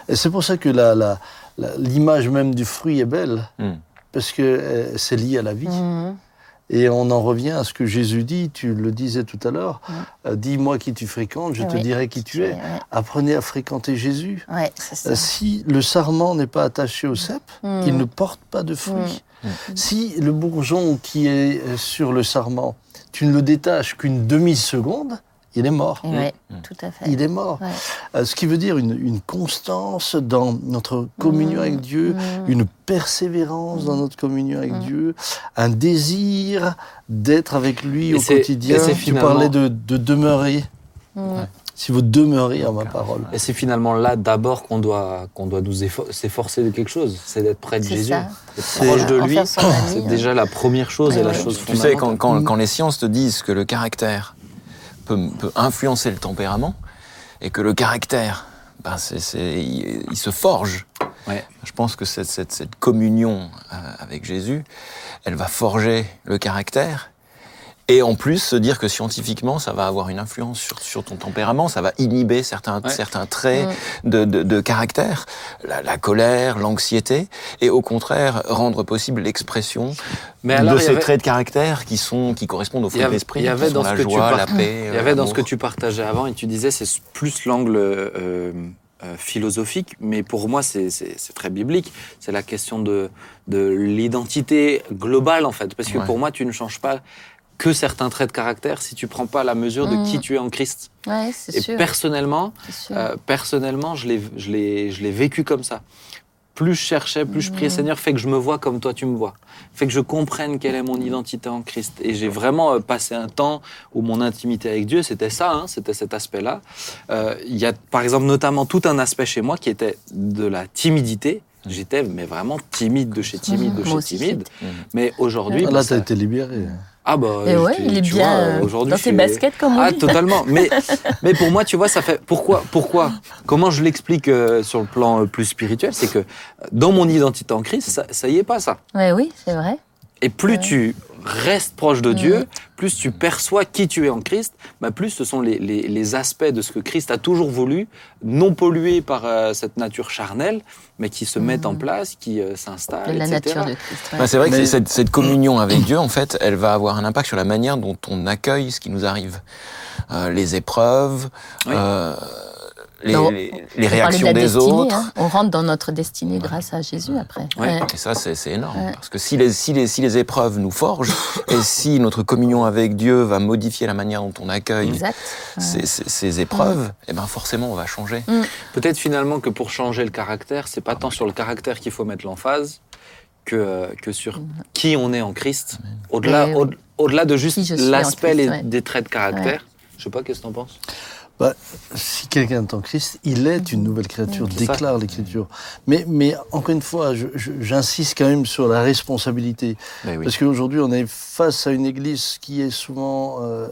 [SPEAKER 3] Et c'est pour ça que la- la- la- l'image même du fruit est belle,
[SPEAKER 4] Mm.
[SPEAKER 3] parce que euh, c'est lié à la vie. Et on en revient à ce que Jésus dit, tu le disais tout à l'heure, euh, dis-moi qui tu fréquentes, je te dirai qui tu es.
[SPEAKER 2] Ouais,
[SPEAKER 3] Apprenez à fréquenter Jésus.
[SPEAKER 2] ça.
[SPEAKER 3] Euh, Si le sarment n'est pas attaché au cep,
[SPEAKER 2] Mm.
[SPEAKER 3] il ne porte pas de fruits. Si le bourgeon qui est euh, sur le sarment, tu ne le détaches qu'une demi-seconde, il est mort.
[SPEAKER 2] Ouais, tout à fait.
[SPEAKER 3] Il est mort.
[SPEAKER 2] Ouais.
[SPEAKER 3] Euh, ce qui veut dire une, une constance dans notre communion
[SPEAKER 2] Mm.
[SPEAKER 3] avec Dieu,
[SPEAKER 2] Mm.
[SPEAKER 3] une persévérance dans notre communion avec Dieu, un désir d'être avec lui
[SPEAKER 1] Et
[SPEAKER 3] au quotidien.
[SPEAKER 1] et c'est
[SPEAKER 3] Tu
[SPEAKER 1] finalement-
[SPEAKER 3] parlais de, de demeurer.
[SPEAKER 2] Mm.
[SPEAKER 3] Si vous demeurez en ma parole.
[SPEAKER 1] Et c'est finalement là d'abord qu'on doit, qu'on doit nous effo- s'efforcer de quelque chose, c'est d'être près de
[SPEAKER 2] C'est
[SPEAKER 1] Jésus,
[SPEAKER 2] ça.
[SPEAKER 1] d'être proche de lui. C'est déjà la première chose et la
[SPEAKER 2] Ouais,
[SPEAKER 1] chose
[SPEAKER 4] Tu sais, quand,
[SPEAKER 1] fondamentale.
[SPEAKER 4] quand- quand les sciences te disent que le caractère peut, peut influencer le tempérament, et que le caractère, ben c'est- il, il se forge.
[SPEAKER 1] Ouais.
[SPEAKER 4] Je pense que cette, cette, cette communion euh, avec Jésus, elle va forger le caractère. Et en plus, se dire que scientifiquement, ça va avoir une influence sur, sur ton tempérament, ça va inhiber certains,
[SPEAKER 1] Ouais.
[SPEAKER 4] certains traits de, de, de caractère, la, la colère, l'anxiété, et au contraire, rendre possible l'expression
[SPEAKER 1] Mais alors,
[SPEAKER 4] de ces
[SPEAKER 1] avait-
[SPEAKER 4] traits de caractère qui, sont, qui correspondent au fruit de l'esprit,
[SPEAKER 1] il y avait dans
[SPEAKER 4] la
[SPEAKER 1] ce que tu
[SPEAKER 4] joie, la paix,
[SPEAKER 1] Il y avait dans ce que tu partageais avant et tu disais c'est plus l'angle euh, euh, philosophique, mais pour moi c'est- très biblique. C'est la question de, de l'identité globale en fait, parce que
[SPEAKER 4] Ouais.
[SPEAKER 1] pour moi tu ne changes pas que certains traits de caractère si tu prends pas la mesure de qui tu es en Christ.
[SPEAKER 2] Ouais, c'est
[SPEAKER 1] Et
[SPEAKER 2] sûr.
[SPEAKER 1] personnellement, euh, personnellement, je l'ai, je l'ai, je l'ai vécu comme ça. Plus je cherchais, plus je priais, Seigneur, fais que je me vois comme toi tu me vois. Fais que je comprenne quelle est mon identité en Christ. Et j'ai vraiment euh, passé un temps où mon intimité avec Dieu, c'était ça, hein, c'était cet aspect-là. Euh, Il y a, par exemple, notamment tout un aspect chez moi qui était de la timidité. J'étais mais vraiment timide de chez timide de chez timide.
[SPEAKER 4] Mhm.
[SPEAKER 1] Mais aujourd'hui,
[SPEAKER 3] Ah,
[SPEAKER 1] bah,
[SPEAKER 3] Là, tu as été libéré.
[SPEAKER 1] Ah bah,
[SPEAKER 2] Et ouais, il est
[SPEAKER 1] tu
[SPEAKER 2] bien
[SPEAKER 1] vois,
[SPEAKER 2] euh,
[SPEAKER 1] aujourd'hui,
[SPEAKER 2] dans ses
[SPEAKER 1] suis-
[SPEAKER 2] baskets, comme on
[SPEAKER 1] ah,
[SPEAKER 2] dit.
[SPEAKER 1] totalement. Mais, mais pour moi, tu vois, ça fait. Pourquoi Pourquoi Comment je l'explique euh, sur le plan euh, plus spirituel C'est que dans mon identité en Christ, ça, ça y est pas, ça.
[SPEAKER 2] Ouais, oui, c'est vrai.
[SPEAKER 1] Et plus tu restes proche de Dieu, plus tu perçois qui tu es en Christ, bah plus ce sont les, les- les aspects de ce que Christ a toujours voulu, non pollués par euh, cette nature charnelle, mais qui se mettent en place, qui euh, s'installent,
[SPEAKER 2] la
[SPEAKER 1] etc.
[SPEAKER 2] nature de Christ. ouais.
[SPEAKER 4] Ben, c'est vrai que
[SPEAKER 3] Mais-
[SPEAKER 4] cette, cette communion avec Dieu, en fait, elle va avoir un impact sur la manière dont on accueille ce qui nous arrive. Euh, les épreuves,
[SPEAKER 1] Oui.
[SPEAKER 4] Les,
[SPEAKER 2] de
[SPEAKER 4] réactions des
[SPEAKER 2] destinée,
[SPEAKER 4] autres.
[SPEAKER 2] hein. On rentre dans notre destinée grâce à Jésus après.
[SPEAKER 1] Ouais.
[SPEAKER 4] Et ça, c'est c'est énorme.
[SPEAKER 2] Ouais.
[SPEAKER 4] Parce que si les, si, les, si les épreuves nous forgent, et si notre communion avec Dieu va modifier la manière dont on accueille
[SPEAKER 2] Exact.
[SPEAKER 4] ces, ces- ces épreuves, eh ben forcément, on va changer.
[SPEAKER 1] Peut-être finalement que pour changer le caractère, c'est pas tant sur le caractère qu'il faut mettre l'emphase que, que sur qui on est en Christ. Au-delà,
[SPEAKER 2] Oui,
[SPEAKER 1] au-
[SPEAKER 2] oui.
[SPEAKER 1] au-delà de juste l'aspect
[SPEAKER 2] Christ,
[SPEAKER 1] les-
[SPEAKER 2] ouais.
[SPEAKER 1] des traits de caractère. Je sais pas, qu'est-ce que t'en penses?
[SPEAKER 3] Bah, si quelqu'un est en Christ, il est une nouvelle créature, déclare l'Écriture. Mais, mais encore une fois, j'insiste quand même sur la responsabilité.
[SPEAKER 4] Oui.
[SPEAKER 3] Parce qu'aujourd'hui, on est face à une Église qui est souvent euh,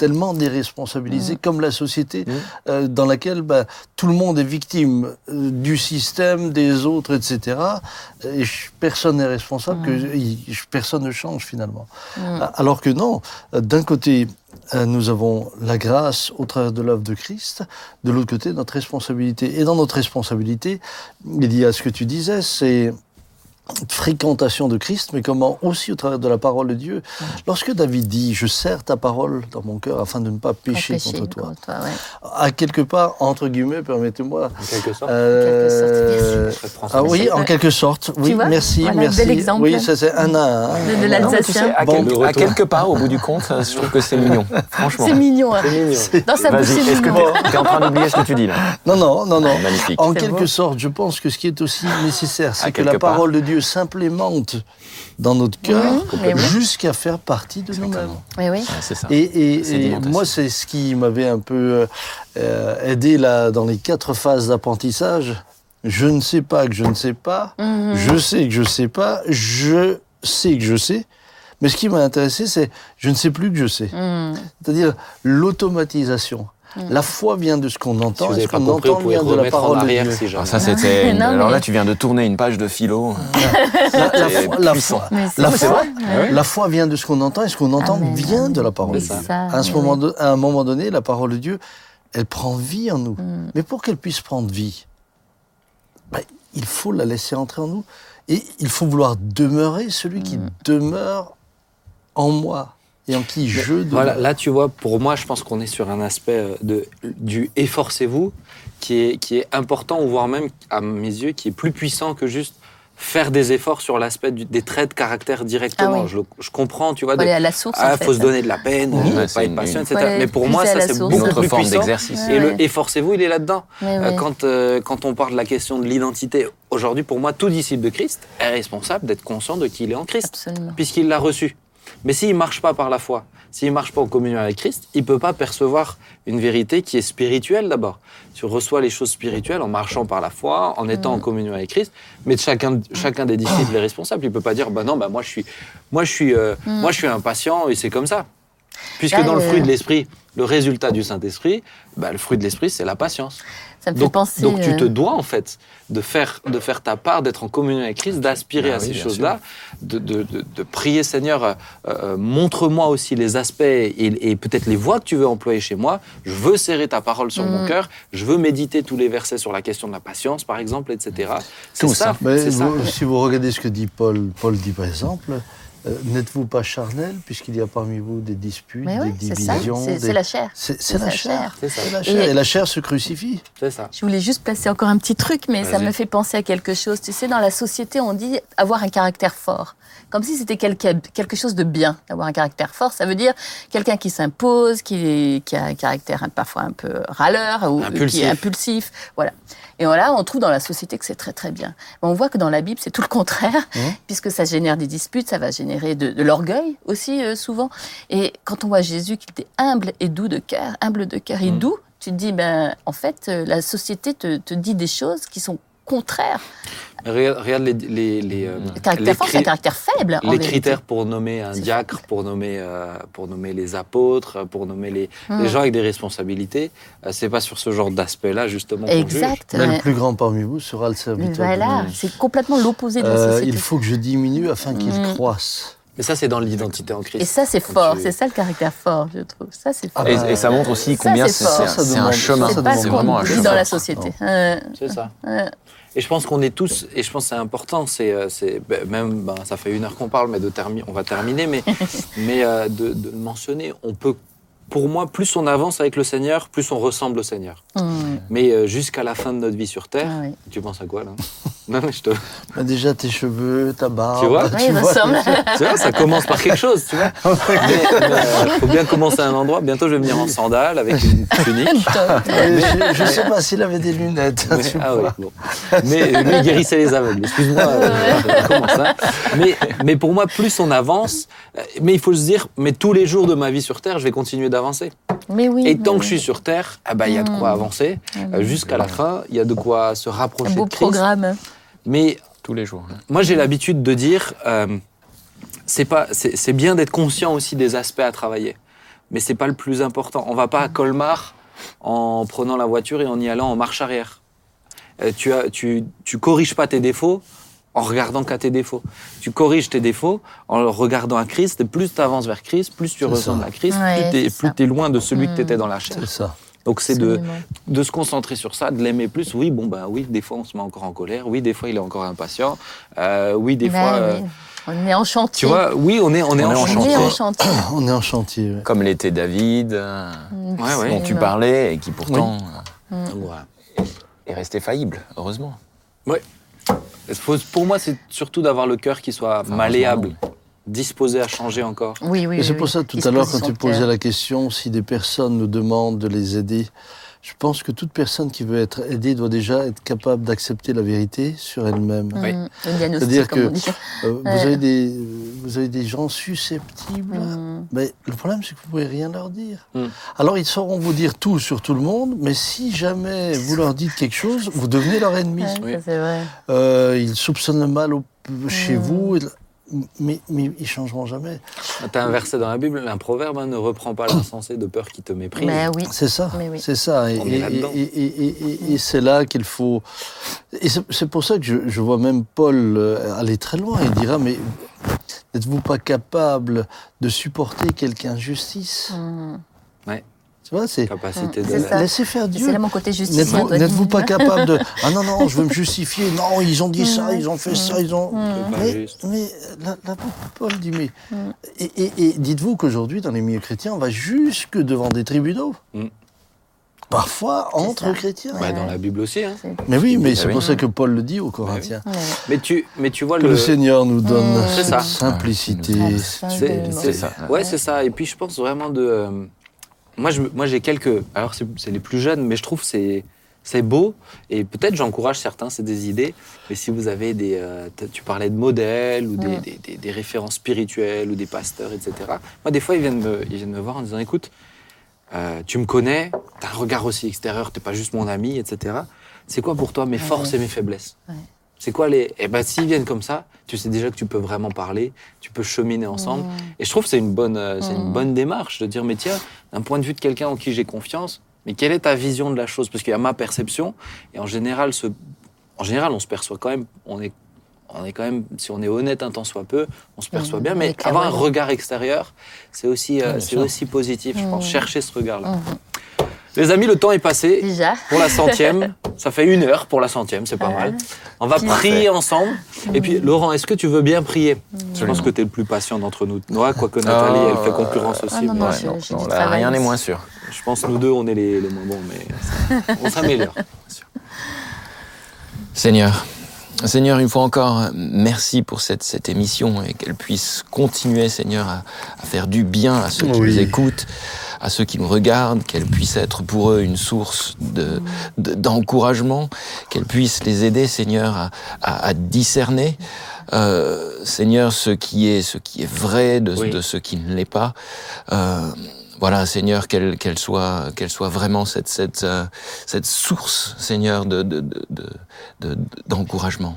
[SPEAKER 3] tellement déresponsabilisée, comme la société, euh, dans laquelle bah, tout le monde est victime euh, du système, des autres, etc. Et personne n'est responsable, que, il- personne ne change finalement. Alors que non, euh, d'un côté, nous avons la grâce au travers de l'œuvre de Christ, de l'autre côté, notre responsabilité. Et dans notre responsabilité, il y a ce que tu disais, c'est fréquentation de Christ, mais comment aussi au travers de la parole de Dieu. Lorsque David dit Je serre ta parole dans mon cœur afin de ne pas pécher, contre toi,
[SPEAKER 2] contre toi, ouais.
[SPEAKER 3] à quelque part, entre guillemets, permettez-moi.
[SPEAKER 1] En quelque sorte.
[SPEAKER 3] euh, ah oui, en quelque sorte. Oui,
[SPEAKER 2] vois
[SPEAKER 3] merci,
[SPEAKER 2] Voilà,
[SPEAKER 3] merci.
[SPEAKER 2] bel exemple.
[SPEAKER 3] Oui, ça c'est un à un.
[SPEAKER 2] De, de
[SPEAKER 4] tu sais,
[SPEAKER 2] l'Alsacien.
[SPEAKER 4] à,
[SPEAKER 3] Bon,
[SPEAKER 4] quel- à quelque part, au bout du compte, je trouve que c'est mignon. Franchement.
[SPEAKER 2] C'est mignon. hein.
[SPEAKER 1] C'est mignon.
[SPEAKER 2] Dans sa bouche,
[SPEAKER 4] Vas-y,
[SPEAKER 2] c'est
[SPEAKER 4] est-ce que
[SPEAKER 2] mignon.
[SPEAKER 4] tu es en train d'oublier ce que tu dis là
[SPEAKER 3] Non, non, non, non.
[SPEAKER 4] Magnifique.
[SPEAKER 3] En quelque
[SPEAKER 2] beau.
[SPEAKER 3] sorte, je pense que ce qui est aussi nécessaire, c'est que la parole de Dieu s'implémente dans notre cœur
[SPEAKER 2] oui.
[SPEAKER 3] jusqu'à faire partie de nous-mêmes.
[SPEAKER 2] Oui, oui.
[SPEAKER 4] Ouais, c'est ça.
[SPEAKER 3] Et, moi, c'est ce qui m'avait un peu euh, aidé là, dans les quatre phases d'apprentissage. Je ne sais pas que je ne sais pas,
[SPEAKER 2] Mhm.
[SPEAKER 3] je sais que je ne sais pas, je sais que je sais. Mais ce qui m'a intéressé, c'est je ne sais plus que je sais.
[SPEAKER 2] Mhm.
[SPEAKER 3] C'est-à-dire l'automatisation. La foi vient de ce qu'on
[SPEAKER 1] Si
[SPEAKER 3] entend,
[SPEAKER 1] vous
[SPEAKER 3] et
[SPEAKER 1] n'avez
[SPEAKER 3] ce
[SPEAKER 1] pas
[SPEAKER 3] qu'on
[SPEAKER 1] compris, vous
[SPEAKER 3] entend
[SPEAKER 1] pouvez
[SPEAKER 3] vient de la
[SPEAKER 1] remettre en
[SPEAKER 3] parole de
[SPEAKER 1] arrière
[SPEAKER 3] Dieu.
[SPEAKER 1] si
[SPEAKER 4] Ah,
[SPEAKER 1] jamais.
[SPEAKER 4] ça, c'était.
[SPEAKER 2] Non,
[SPEAKER 4] Alors
[SPEAKER 2] mais-
[SPEAKER 4] là, tu viens de tourner une page de philo.
[SPEAKER 3] La, foi, la
[SPEAKER 4] puissant.
[SPEAKER 3] foi-
[SPEAKER 2] Mais c'est
[SPEAKER 3] la
[SPEAKER 2] ça.
[SPEAKER 3] foi-
[SPEAKER 2] Ouais.
[SPEAKER 3] la foi vient de ce qu'on entend et ce qu'on entend
[SPEAKER 2] Amen.
[SPEAKER 3] vient de la parole de Dieu. À, ce
[SPEAKER 2] oui,
[SPEAKER 3] moment
[SPEAKER 2] oui.
[SPEAKER 3] de- à un moment donné, la parole de Dieu, elle prend vie en nous.
[SPEAKER 2] Mm.
[SPEAKER 3] Mais pour qu'elle puisse prendre vie, ben, il faut la laisser entrer en nous. Et il faut vouloir demeurer celui qui
[SPEAKER 2] Mm.
[SPEAKER 3] demeure en moi et en qui je demeure.
[SPEAKER 1] Voilà, là tu vois, pour moi, je pense qu'on est sur un aspect euh, de, du efforcez-vous qui est, qui est important, ou voire même, à mes yeux, qui est plus puissant que juste faire des efforts sur l'aspect des traits de caractère directement.
[SPEAKER 2] Ah oui.
[SPEAKER 1] je, le- je comprends, tu vois, de-
[SPEAKER 2] aller à la source.
[SPEAKER 1] ah,
[SPEAKER 2] en fait.
[SPEAKER 1] faut se donner de la peine,
[SPEAKER 4] Oui.
[SPEAKER 1] ne
[SPEAKER 4] Ouais,
[SPEAKER 1] pas être patient, etc. Mais pour moi, ça c'est beaucoup plus
[SPEAKER 4] forme
[SPEAKER 1] puissant.
[SPEAKER 4] d'exercice.
[SPEAKER 2] Ouais,
[SPEAKER 1] Et le efforcez-vous, il est là-dedans.
[SPEAKER 2] Ouais,
[SPEAKER 1] Euh. Quand, euh, quand on parle de la question de l'identité, aujourd'hui, pour moi, tout disciple de Christ est responsable d'être conscient de qui il est en Christ, puisqu'il l'a reçu. Mais s'il ne marche pas par la foi, s'il ne marche pas en communion avec Christ, il ne peut pas percevoir une vérité qui est spirituelle d'abord. Tu reçois les choses spirituelles en marchant par la foi, en étant en
[SPEAKER 2] Mm.
[SPEAKER 1] communion avec Christ, mais chacun, chacun des disciples est responsable. Il ne peut pas dire, bah non, bah moi je suis, moi, je suis, euh,
[SPEAKER 2] Mm.
[SPEAKER 1] moi je suis impatient et c'est comme ça. Puisque
[SPEAKER 2] Là,
[SPEAKER 1] dans le fruit de l'esprit, le résultat du Saint-Esprit, bah, le fruit de l'esprit, c'est la patience.
[SPEAKER 2] Ça me fait
[SPEAKER 1] Donc,
[SPEAKER 2] penser.
[SPEAKER 1] donc tu te
[SPEAKER 2] euh,
[SPEAKER 1] dois en fait de faire, de faire ta part, d'être en communion avec Christ, d'aspirer
[SPEAKER 4] Ah
[SPEAKER 1] à
[SPEAKER 4] oui,
[SPEAKER 1] ces choses-là, de, de- de- de prier Seigneur, euh, euh, montre-moi aussi les aspects et, et peut-être les voies que tu veux employer chez moi. Je veux serrer ta parole sur mon
[SPEAKER 2] Mm.
[SPEAKER 1] cœur. Je veux méditer tous les versets sur la question de la patience, par exemple, etc. C'est
[SPEAKER 4] Tout
[SPEAKER 1] ça.
[SPEAKER 4] ça.
[SPEAKER 3] Mais
[SPEAKER 1] c'est ça.
[SPEAKER 3] si vous regardez ce que dit Paul, Paul dit par exemple, euh, n'êtes-vous pas charnel puisqu'il y a parmi vous des disputes,
[SPEAKER 2] Mais oui,
[SPEAKER 3] des divisions
[SPEAKER 2] C'est
[SPEAKER 3] des-
[SPEAKER 2] la chair.
[SPEAKER 3] C'est la
[SPEAKER 2] la
[SPEAKER 3] chair.
[SPEAKER 2] chair.
[SPEAKER 1] C'est ça.
[SPEAKER 3] C'est la chair.
[SPEAKER 2] Et-
[SPEAKER 3] Et la chair se crucifie.
[SPEAKER 1] C'est ça.
[SPEAKER 2] Je voulais juste placer encore un petit truc, mais ça me fait penser à quelque chose. Tu sais, dans la société, on dit avoir un caractère fort. Comme si c'était quelque, quelque chose de bien d'avoir un caractère fort. Ça veut dire quelqu'un qui s'impose, qui, qui a un caractère parfois un peu râleur ou qui
[SPEAKER 1] Impulsif.
[SPEAKER 2] est impulsif. Voilà. Et là, on trouve dans la société que c'est très très bien. Mais on voit que dans la Bible, c'est tout le contraire,
[SPEAKER 3] Mmh.
[SPEAKER 2] puisque ça génère des disputes, ça va générer de, de l'orgueil aussi euh, souvent. Et quand on voit Jésus qui était humble et doux de cœur, humble de cœur et
[SPEAKER 1] Mm.
[SPEAKER 2] doux, tu te dis, ben, en fait, euh, la société te, te dit des choses qui sont contraires.
[SPEAKER 1] Regarde, les, les, les, euh,
[SPEAKER 2] Le caractère
[SPEAKER 1] les
[SPEAKER 2] fort, un caractère faible.
[SPEAKER 1] les
[SPEAKER 2] vérité.
[SPEAKER 1] critères pour nommer un diacre, pour nommer, euh, pour nommer les apôtres, pour nommer les,
[SPEAKER 2] Mm.
[SPEAKER 1] les gens avec des responsabilités, euh, c'est pas sur ce genre d'aspect-là justement qu'on juge.
[SPEAKER 2] Exact.
[SPEAKER 3] Mais
[SPEAKER 2] ouais.
[SPEAKER 3] le plus grand parmi vous sera le serviteur.
[SPEAKER 2] Voilà, c'est complètement l'opposé de la
[SPEAKER 3] Euh,
[SPEAKER 2] société.
[SPEAKER 3] il faut que je diminue afin qu'il
[SPEAKER 2] Mm.
[SPEAKER 3] croisse.
[SPEAKER 1] Mais ça, c'est dans l'identité en Christ.
[SPEAKER 2] Et ça, c'est fort.
[SPEAKER 1] tu-
[SPEAKER 2] C'est ça le caractère fort, je trouve. Ça, c'est fort.
[SPEAKER 3] Ah
[SPEAKER 4] Et,
[SPEAKER 3] bah,
[SPEAKER 4] et ça montre aussi combien
[SPEAKER 2] c'est
[SPEAKER 4] un, un
[SPEAKER 3] demande-
[SPEAKER 4] chemin.
[SPEAKER 2] c'est
[SPEAKER 4] vraiment un chemin.
[SPEAKER 2] dans la société.
[SPEAKER 1] C'est ça. Et je pense qu'on est tous, et je pense que c'est important, c'est, euh, c'est ben, même, ben, ça fait une heure qu'on parle, mais de on va terminer, mais, mais euh, de, de le mentionner, on peut, pour moi, plus on avance avec le Seigneur, plus on ressemble au Seigneur.
[SPEAKER 2] hum,
[SPEAKER 1] Mais euh, jusqu'à la fin de notre vie sur terre,
[SPEAKER 2] ah oui.
[SPEAKER 1] tu penses à quoi là? Non, mais je te.
[SPEAKER 3] Mais déjà tes cheveux, ta barbe.
[SPEAKER 1] Tu vois?
[SPEAKER 2] Ouais, il ressemble.
[SPEAKER 1] Tu vois, ça commence par quelque chose, tu vois? Mais il faut bien commencer à un endroit. Bientôt, je vais venir en sandales avec une tunique.
[SPEAKER 3] Mais je, ne sais pas s'il avait des lunettes.
[SPEAKER 1] Mais-
[SPEAKER 3] tu
[SPEAKER 1] ah oui,
[SPEAKER 3] vois.
[SPEAKER 1] bon. Mais lui, il guérissait les aveugles. Excuse-moi, euh, hein. mais, mais pour moi, plus on avance, euh, mais il faut se dire, mais tous les jours de ma vie sur Terre, je vais continuer d'avancer.
[SPEAKER 2] Mais oui.
[SPEAKER 1] Et tant
[SPEAKER 2] mais
[SPEAKER 1] que je suis sur Terre, ah bah, il y a de quoi
[SPEAKER 2] Mm.
[SPEAKER 1] avancer. Euh, Jusqu'à la fin, il y a de quoi se
[SPEAKER 2] Un
[SPEAKER 1] rapprocher
[SPEAKER 2] beau
[SPEAKER 1] de Christ.
[SPEAKER 2] programme.
[SPEAKER 1] Mais
[SPEAKER 4] Tous les jours. hein.
[SPEAKER 1] moi, j'ai l'habitude de dire, euh, c'est pas, c'est c'est bien d'être conscient aussi des aspects à travailler, mais c'est pas le plus important. On va pas à Colmar en prenant la voiture et en y allant en marche arrière. Euh, tu as, tu, tu corriges pas tes défauts en regardant qu'à tes défauts. Tu corriges tes défauts en regardant à Christ. Et plus tu avances vers Christ, plus tu ressembles
[SPEAKER 3] ça.
[SPEAKER 1] à Christ,
[SPEAKER 2] Ouais,
[SPEAKER 1] plus tu es, loin de celui que
[SPEAKER 2] Mm.
[SPEAKER 1] tu étais dans la chair.
[SPEAKER 3] C'est ça.
[SPEAKER 1] Donc c'est de, se concentrer sur ça, de l'aimer plus. Oui, bon, ben oui, des fois on se met encore en colère. Oui, des fois il est encore impatient. Euh, oui, des
[SPEAKER 2] Ben
[SPEAKER 1] fois. euh,
[SPEAKER 2] oui. On est en
[SPEAKER 1] tu
[SPEAKER 2] chantier.
[SPEAKER 1] vois, oui, on est, on est,
[SPEAKER 4] On
[SPEAKER 1] en
[SPEAKER 4] est en
[SPEAKER 2] on
[SPEAKER 1] chantier.
[SPEAKER 2] est en chantier.
[SPEAKER 3] On est en chantier. ouais.
[SPEAKER 4] Comme l'était David, euh,
[SPEAKER 1] Ouais, ouais.
[SPEAKER 4] dont tu parlais, et qui pourtant euh,
[SPEAKER 1] voilà.
[SPEAKER 4] est resté faillible, heureusement.
[SPEAKER 1] Il faut- Pour moi, c'est surtout d'avoir le cœur qui soit malléable, disposé à changer encore.
[SPEAKER 2] Oui, oui.
[SPEAKER 3] Et c'est
[SPEAKER 2] oui,
[SPEAKER 3] pour
[SPEAKER 2] oui.
[SPEAKER 3] ça, tout à l'heure, quand tu posais
[SPEAKER 2] cœur.
[SPEAKER 3] la question, si des personnes nous demandent de les aider, je pense que toute personne qui veut être aidée doit déjà être capable d'accepter la vérité sur elle-même.
[SPEAKER 1] Oui.
[SPEAKER 3] C'est-à-dire que-
[SPEAKER 2] dit.
[SPEAKER 3] Euh, vous,
[SPEAKER 2] Ouais.
[SPEAKER 3] avez des, vous avez des gens susceptibles,
[SPEAKER 2] Mm.
[SPEAKER 3] mais le problème, c'est que vous pouvez rien leur dire.
[SPEAKER 1] Mm.
[SPEAKER 3] Alors, ils sauront vous dire tout sur tout le monde, mais si jamais vous leur dites quelque chose, vous devenez leur ennemi.
[SPEAKER 2] Ouais,
[SPEAKER 1] Oui.
[SPEAKER 2] ça, c'est vrai.
[SPEAKER 3] Euh, ils soupçonnent le mal au- chez
[SPEAKER 2] Mm.
[SPEAKER 3] vous, mais, mais ils changeront jamais.
[SPEAKER 1] T'as un verset dans la Bible, un proverbe, hein, ne reprends pas l'insensé de peur qui te méprise.
[SPEAKER 2] Mais oui.
[SPEAKER 3] C'est ça,
[SPEAKER 2] Mais oui.
[SPEAKER 3] c'est ça. Et,
[SPEAKER 1] On est
[SPEAKER 3] et-
[SPEAKER 1] là-dedans.
[SPEAKER 3] et- et- et- et- et c'est là qu'il faut. Et c'est pour ça que je, je vois même Paul euh, aller très loin. Il dira mais n'êtes-vous pas capable de supporter quelque injustice
[SPEAKER 2] Mm.
[SPEAKER 3] Tu vois, c'est
[SPEAKER 1] Capacité
[SPEAKER 2] Mm,
[SPEAKER 1] de.
[SPEAKER 2] ça.
[SPEAKER 3] laissez faire Dieu.
[SPEAKER 2] C'est là mon côté justice.
[SPEAKER 3] N'êtes-vous n'êtes-vous pas capable de ah non non je veux me justifier non ils ont dit ça ils ont fait ça ils ont
[SPEAKER 1] C'est pas
[SPEAKER 3] mais,
[SPEAKER 1] juste.
[SPEAKER 3] mais la- l'apôtre Paul dit mais
[SPEAKER 2] Mm.
[SPEAKER 3] et, et- et dites-vous qu'aujourd'hui dans les milieux chrétiens on va jusque devant des tribunaux
[SPEAKER 1] Mm.
[SPEAKER 3] parfois entre chrétiens
[SPEAKER 1] Bah, dans la Bible aussi. Hein.
[SPEAKER 3] mais oui mais
[SPEAKER 4] Ah
[SPEAKER 3] c'est pour ça que Paul le dit aux Corinthiens
[SPEAKER 2] Ouais.
[SPEAKER 1] Mais, tu, mais tu vois
[SPEAKER 3] que
[SPEAKER 1] le.
[SPEAKER 3] le Seigneur nous donne
[SPEAKER 2] Mm.
[SPEAKER 1] C'est
[SPEAKER 3] cette
[SPEAKER 1] ça.
[SPEAKER 3] simplicité
[SPEAKER 1] C'est
[SPEAKER 4] ça.
[SPEAKER 1] Ouais, c'est ça. Et puis je pense vraiment de. Moi, je, moi, j'ai quelques. Alors, c'est les plus jeunes, mais je trouve c'est c'est beau. Et peut-être j'encourage certains, c'est des idées. Mais si vous avez des. euh, tu parlais de modèles ou des, des, des- des références spirituelles ou des pasteurs, etc. Moi, des fois, ils viennent me, ils viennent me voir en disant écoute, euh, tu me connais, tu as un regard aussi extérieur, tu pas juste mon ami, etc. C'est quoi pour toi mes forces et mes faiblesses? C'est quoi les. Eh ben, s'ils viennent comme ça, tu sais déjà que tu peux vraiment parler, tu peux cheminer ensemble. Et je trouve que c'est une bonne, euh, c'est une bonne démarche de dire, mais tiens, d'un point de vue de quelqu'un en qui j'ai confiance, mais quelle est ta vision de la chose? Parce qu'il y a ma perception, et en général, ce, en général, on se perçoit quand même, on est, on est quand même, si on est honnête un tant soit peu, on se perçoit bien, mais avoir un regard extérieur, c'est aussi, euh, c'est aussi positif, je pense, chercher ce regard-là. Les amis, le temps est passé.
[SPEAKER 2] Déjà.
[SPEAKER 1] Pour la centième, ça fait une heure pour la centième, c'est pas mal. On va prier ensemble. Et puis, Laurent, est-ce que tu veux bien prier? Je pense que tu es le plus patient d'entre nous. Ouais, quoique Nathalie,
[SPEAKER 4] Oh,
[SPEAKER 1] elle fait concurrence aussi.
[SPEAKER 2] ah non,
[SPEAKER 1] mais
[SPEAKER 2] non, je-
[SPEAKER 4] non, non, là, rien n'est
[SPEAKER 2] aussi.
[SPEAKER 4] moins sûr.
[SPEAKER 1] Je pense que nous deux, on est les, les moins bons, mais ça- on s'améliore.
[SPEAKER 4] Seigneur, Seigneur, une fois encore, merci pour cette, cette émission et qu'elle puisse continuer, Seigneur, à, à faire du bien à ceux qui
[SPEAKER 3] Oui.
[SPEAKER 4] nous écoutent, à ceux qui nous regardent, qu'elle puisse être pour eux une source de- de- d'encouragement, qu'elle puisse les aider, Seigneur, à, à- à discerner, euh, Seigneur, ce qui est, ce qui est vrai de,
[SPEAKER 1] Oui.
[SPEAKER 4] de ce qui ne l'est pas. Euh, voilà, Seigneur, qu'elle qu'elle soit, qu'elle soit vraiment cette, cette, euh, cette source, Seigneur, de, de, de, de- de- d'encouragement.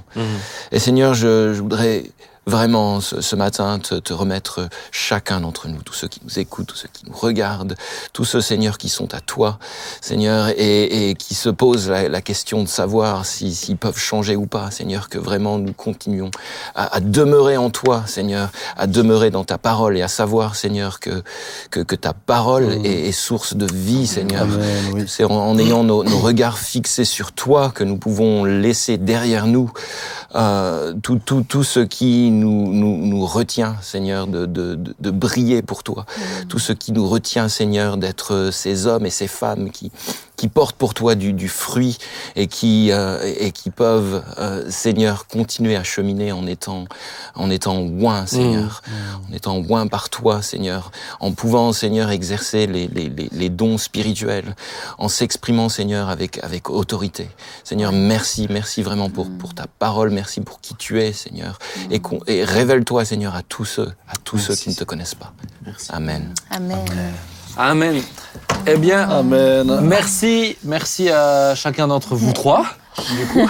[SPEAKER 4] Et Seigneur, je, je voudrais vraiment ce, ce matin te, te remettre chacun d'entre nous, tous ceux qui nous écoutent, tous ceux qui nous regardent, tous ceux, Seigneur, qui sont à toi, Seigneur, et, et qui se posent la, la question de savoir si- s'ils peuvent changer ou pas, Seigneur, que vraiment nous continuons à, à demeurer en toi, Seigneur, à demeurer dans ta parole et à savoir, Seigneur, que, que, que ta parole
[SPEAKER 3] Mm.
[SPEAKER 4] est, est source de vie, Seigneur.
[SPEAKER 3] Oui.
[SPEAKER 4] C'est en, en ayant nos, nos regards fixés sur toi que nous pouvons laisser derrière nous euh, tout, tout, tout ce qui nous, nous, nous retient, Seigneur, de, de, de, de briller pour toi. Tout ce qui nous retient, Seigneur, d'être ces hommes et ces femmes qui, qui portent pour toi du, du fruit et qui, euh, et qui peuvent, euh, Seigneur, continuer à cheminer en étant, en étant oints, Seigneur, en étant oints par toi, Seigneur, en pouvant, Seigneur, exercer les, les, les, les dons spirituels, en s'exprimant, Seigneur, avec, avec autorité. Seigneur, merci, merci vraiment pour, pour ta parole, merci pour qui tu es, Seigneur, et, qu'on- et révèle-toi, Seigneur, à tous ceux, à tous ceux qui ne te connaissent pas. Amen.
[SPEAKER 2] Amen.
[SPEAKER 1] Amen. Eh bien,
[SPEAKER 3] Amen.
[SPEAKER 1] merci, merci à chacun d'entre vous trois. Du coup,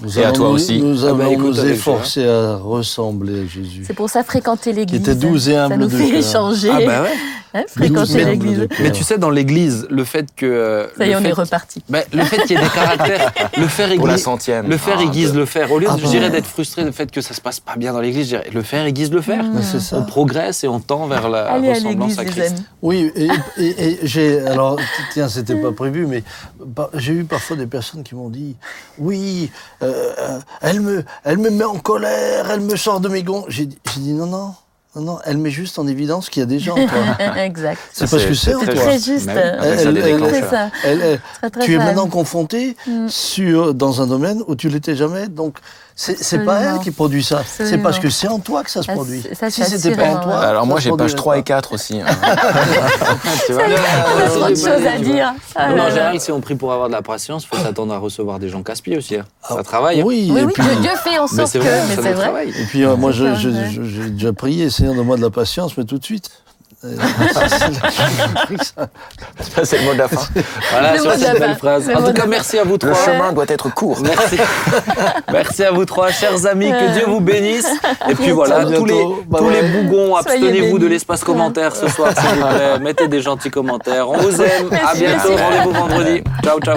[SPEAKER 3] Nous
[SPEAKER 4] Et à toi
[SPEAKER 3] nous-
[SPEAKER 4] aussi.
[SPEAKER 3] Nous
[SPEAKER 1] Ah
[SPEAKER 3] allons
[SPEAKER 1] bah, écoute,
[SPEAKER 3] nous
[SPEAKER 1] avec
[SPEAKER 3] efforcer à ressembler à Jésus.
[SPEAKER 2] C'est pour ça fréquenter l'église.
[SPEAKER 3] était douce et
[SPEAKER 2] Ça
[SPEAKER 3] humble
[SPEAKER 2] nous
[SPEAKER 3] de
[SPEAKER 2] fait
[SPEAKER 3] cœur.
[SPEAKER 2] échanger.
[SPEAKER 1] Ah bah ouais.
[SPEAKER 2] Hein, fréquenter l'église.
[SPEAKER 1] Mais tu sais, dans l'église, le fait que. euh,
[SPEAKER 2] Ça y est, on
[SPEAKER 1] fait-
[SPEAKER 2] est reparti.
[SPEAKER 1] Bah, le fait qu'il y ait des caractères, le faire
[SPEAKER 4] Pour la centième.
[SPEAKER 1] le faire
[SPEAKER 4] Ah,
[SPEAKER 1] aiguise le faire. Au lieu,
[SPEAKER 3] Ah
[SPEAKER 1] de, je
[SPEAKER 3] bah.
[SPEAKER 1] dirais, d'être frustré du fait que ça se passe pas bien dans l'église, je dirais, le faire aiguise le faire.
[SPEAKER 3] Mais c'est ça.
[SPEAKER 1] On progresse et on tend vers la
[SPEAKER 2] Allez à
[SPEAKER 1] ressemblance à
[SPEAKER 2] les
[SPEAKER 1] Christ.
[SPEAKER 3] Oui, et, et- et j'ai. Alors, tiens, c'était pas prévu, mais bah, j'ai eu parfois des personnes qui m'ont dit Oui, euh, euh, elle, me, elle me met en colère, elle me sort de mes gonds. J'ai dit, j'ai dit Non, non, non, non, elle met juste en évidence qu'il y a des gens toi.
[SPEAKER 2] exact.
[SPEAKER 3] C'est parce que
[SPEAKER 4] c'est
[SPEAKER 3] c'est en
[SPEAKER 2] C'est
[SPEAKER 3] toi.
[SPEAKER 2] très juste.
[SPEAKER 3] Elle-
[SPEAKER 4] des
[SPEAKER 3] elle-
[SPEAKER 4] déclencheurs.
[SPEAKER 2] C'est ça.
[SPEAKER 3] Elle- elle-
[SPEAKER 2] Très, très
[SPEAKER 3] tu es maintenant confronté
[SPEAKER 2] Mm.
[SPEAKER 3] sur, dans un domaine où tu l'étais jamais. Donc, c'est c'est pas elle qui produit ça. C'est parce que c'est en toi que ça se
[SPEAKER 2] Ah,
[SPEAKER 3] produit.
[SPEAKER 2] c'est- ça,
[SPEAKER 3] si
[SPEAKER 2] c'est
[SPEAKER 3] c'était pas en toi.
[SPEAKER 4] Alors moi
[SPEAKER 3] ça
[SPEAKER 4] j'ai page
[SPEAKER 3] produirait
[SPEAKER 4] 3
[SPEAKER 3] pas.
[SPEAKER 4] et 4 aussi. hein.
[SPEAKER 1] Tu vois
[SPEAKER 2] On a trop de choses à dire. Ah
[SPEAKER 1] Non, en général, si on prie pour avoir de la patience, il faut s'attendre à recevoir des gens casse-pieds aussi. hein. Ça travaille. hein.
[SPEAKER 3] Oui,
[SPEAKER 2] Oui, oui,
[SPEAKER 3] puis,
[SPEAKER 2] Dieu Dieu fait en sorte que.
[SPEAKER 1] vrai,
[SPEAKER 2] Mais
[SPEAKER 1] ça
[SPEAKER 2] c'est vrai.
[SPEAKER 1] travaille.
[SPEAKER 3] et puis euh, moi,
[SPEAKER 2] ça,
[SPEAKER 3] j'ai déjà prié, Seigneur, donne-moi de la patience, mais tout de suite. Euh,
[SPEAKER 4] c'est le mot de la fin.
[SPEAKER 1] Voilà,
[SPEAKER 2] Le
[SPEAKER 1] sur cette belle
[SPEAKER 2] fin.
[SPEAKER 1] phrase.
[SPEAKER 2] Le
[SPEAKER 1] En tout cas, merci à vous
[SPEAKER 4] Le
[SPEAKER 1] trois.
[SPEAKER 4] chemin doit être court.
[SPEAKER 1] Merci. Merci à vous trois, chers amis. Que Dieu vous bénisse. Et puis voilà, tous les.
[SPEAKER 3] Bye
[SPEAKER 1] tous les bougons, abstenez-vous de l'espace commentaire ce soir, s'il vous plaît. Mettez des gentils commentaires. On vous aime. À bientôt. Rendez-vous vendredi. Ciao, ciao.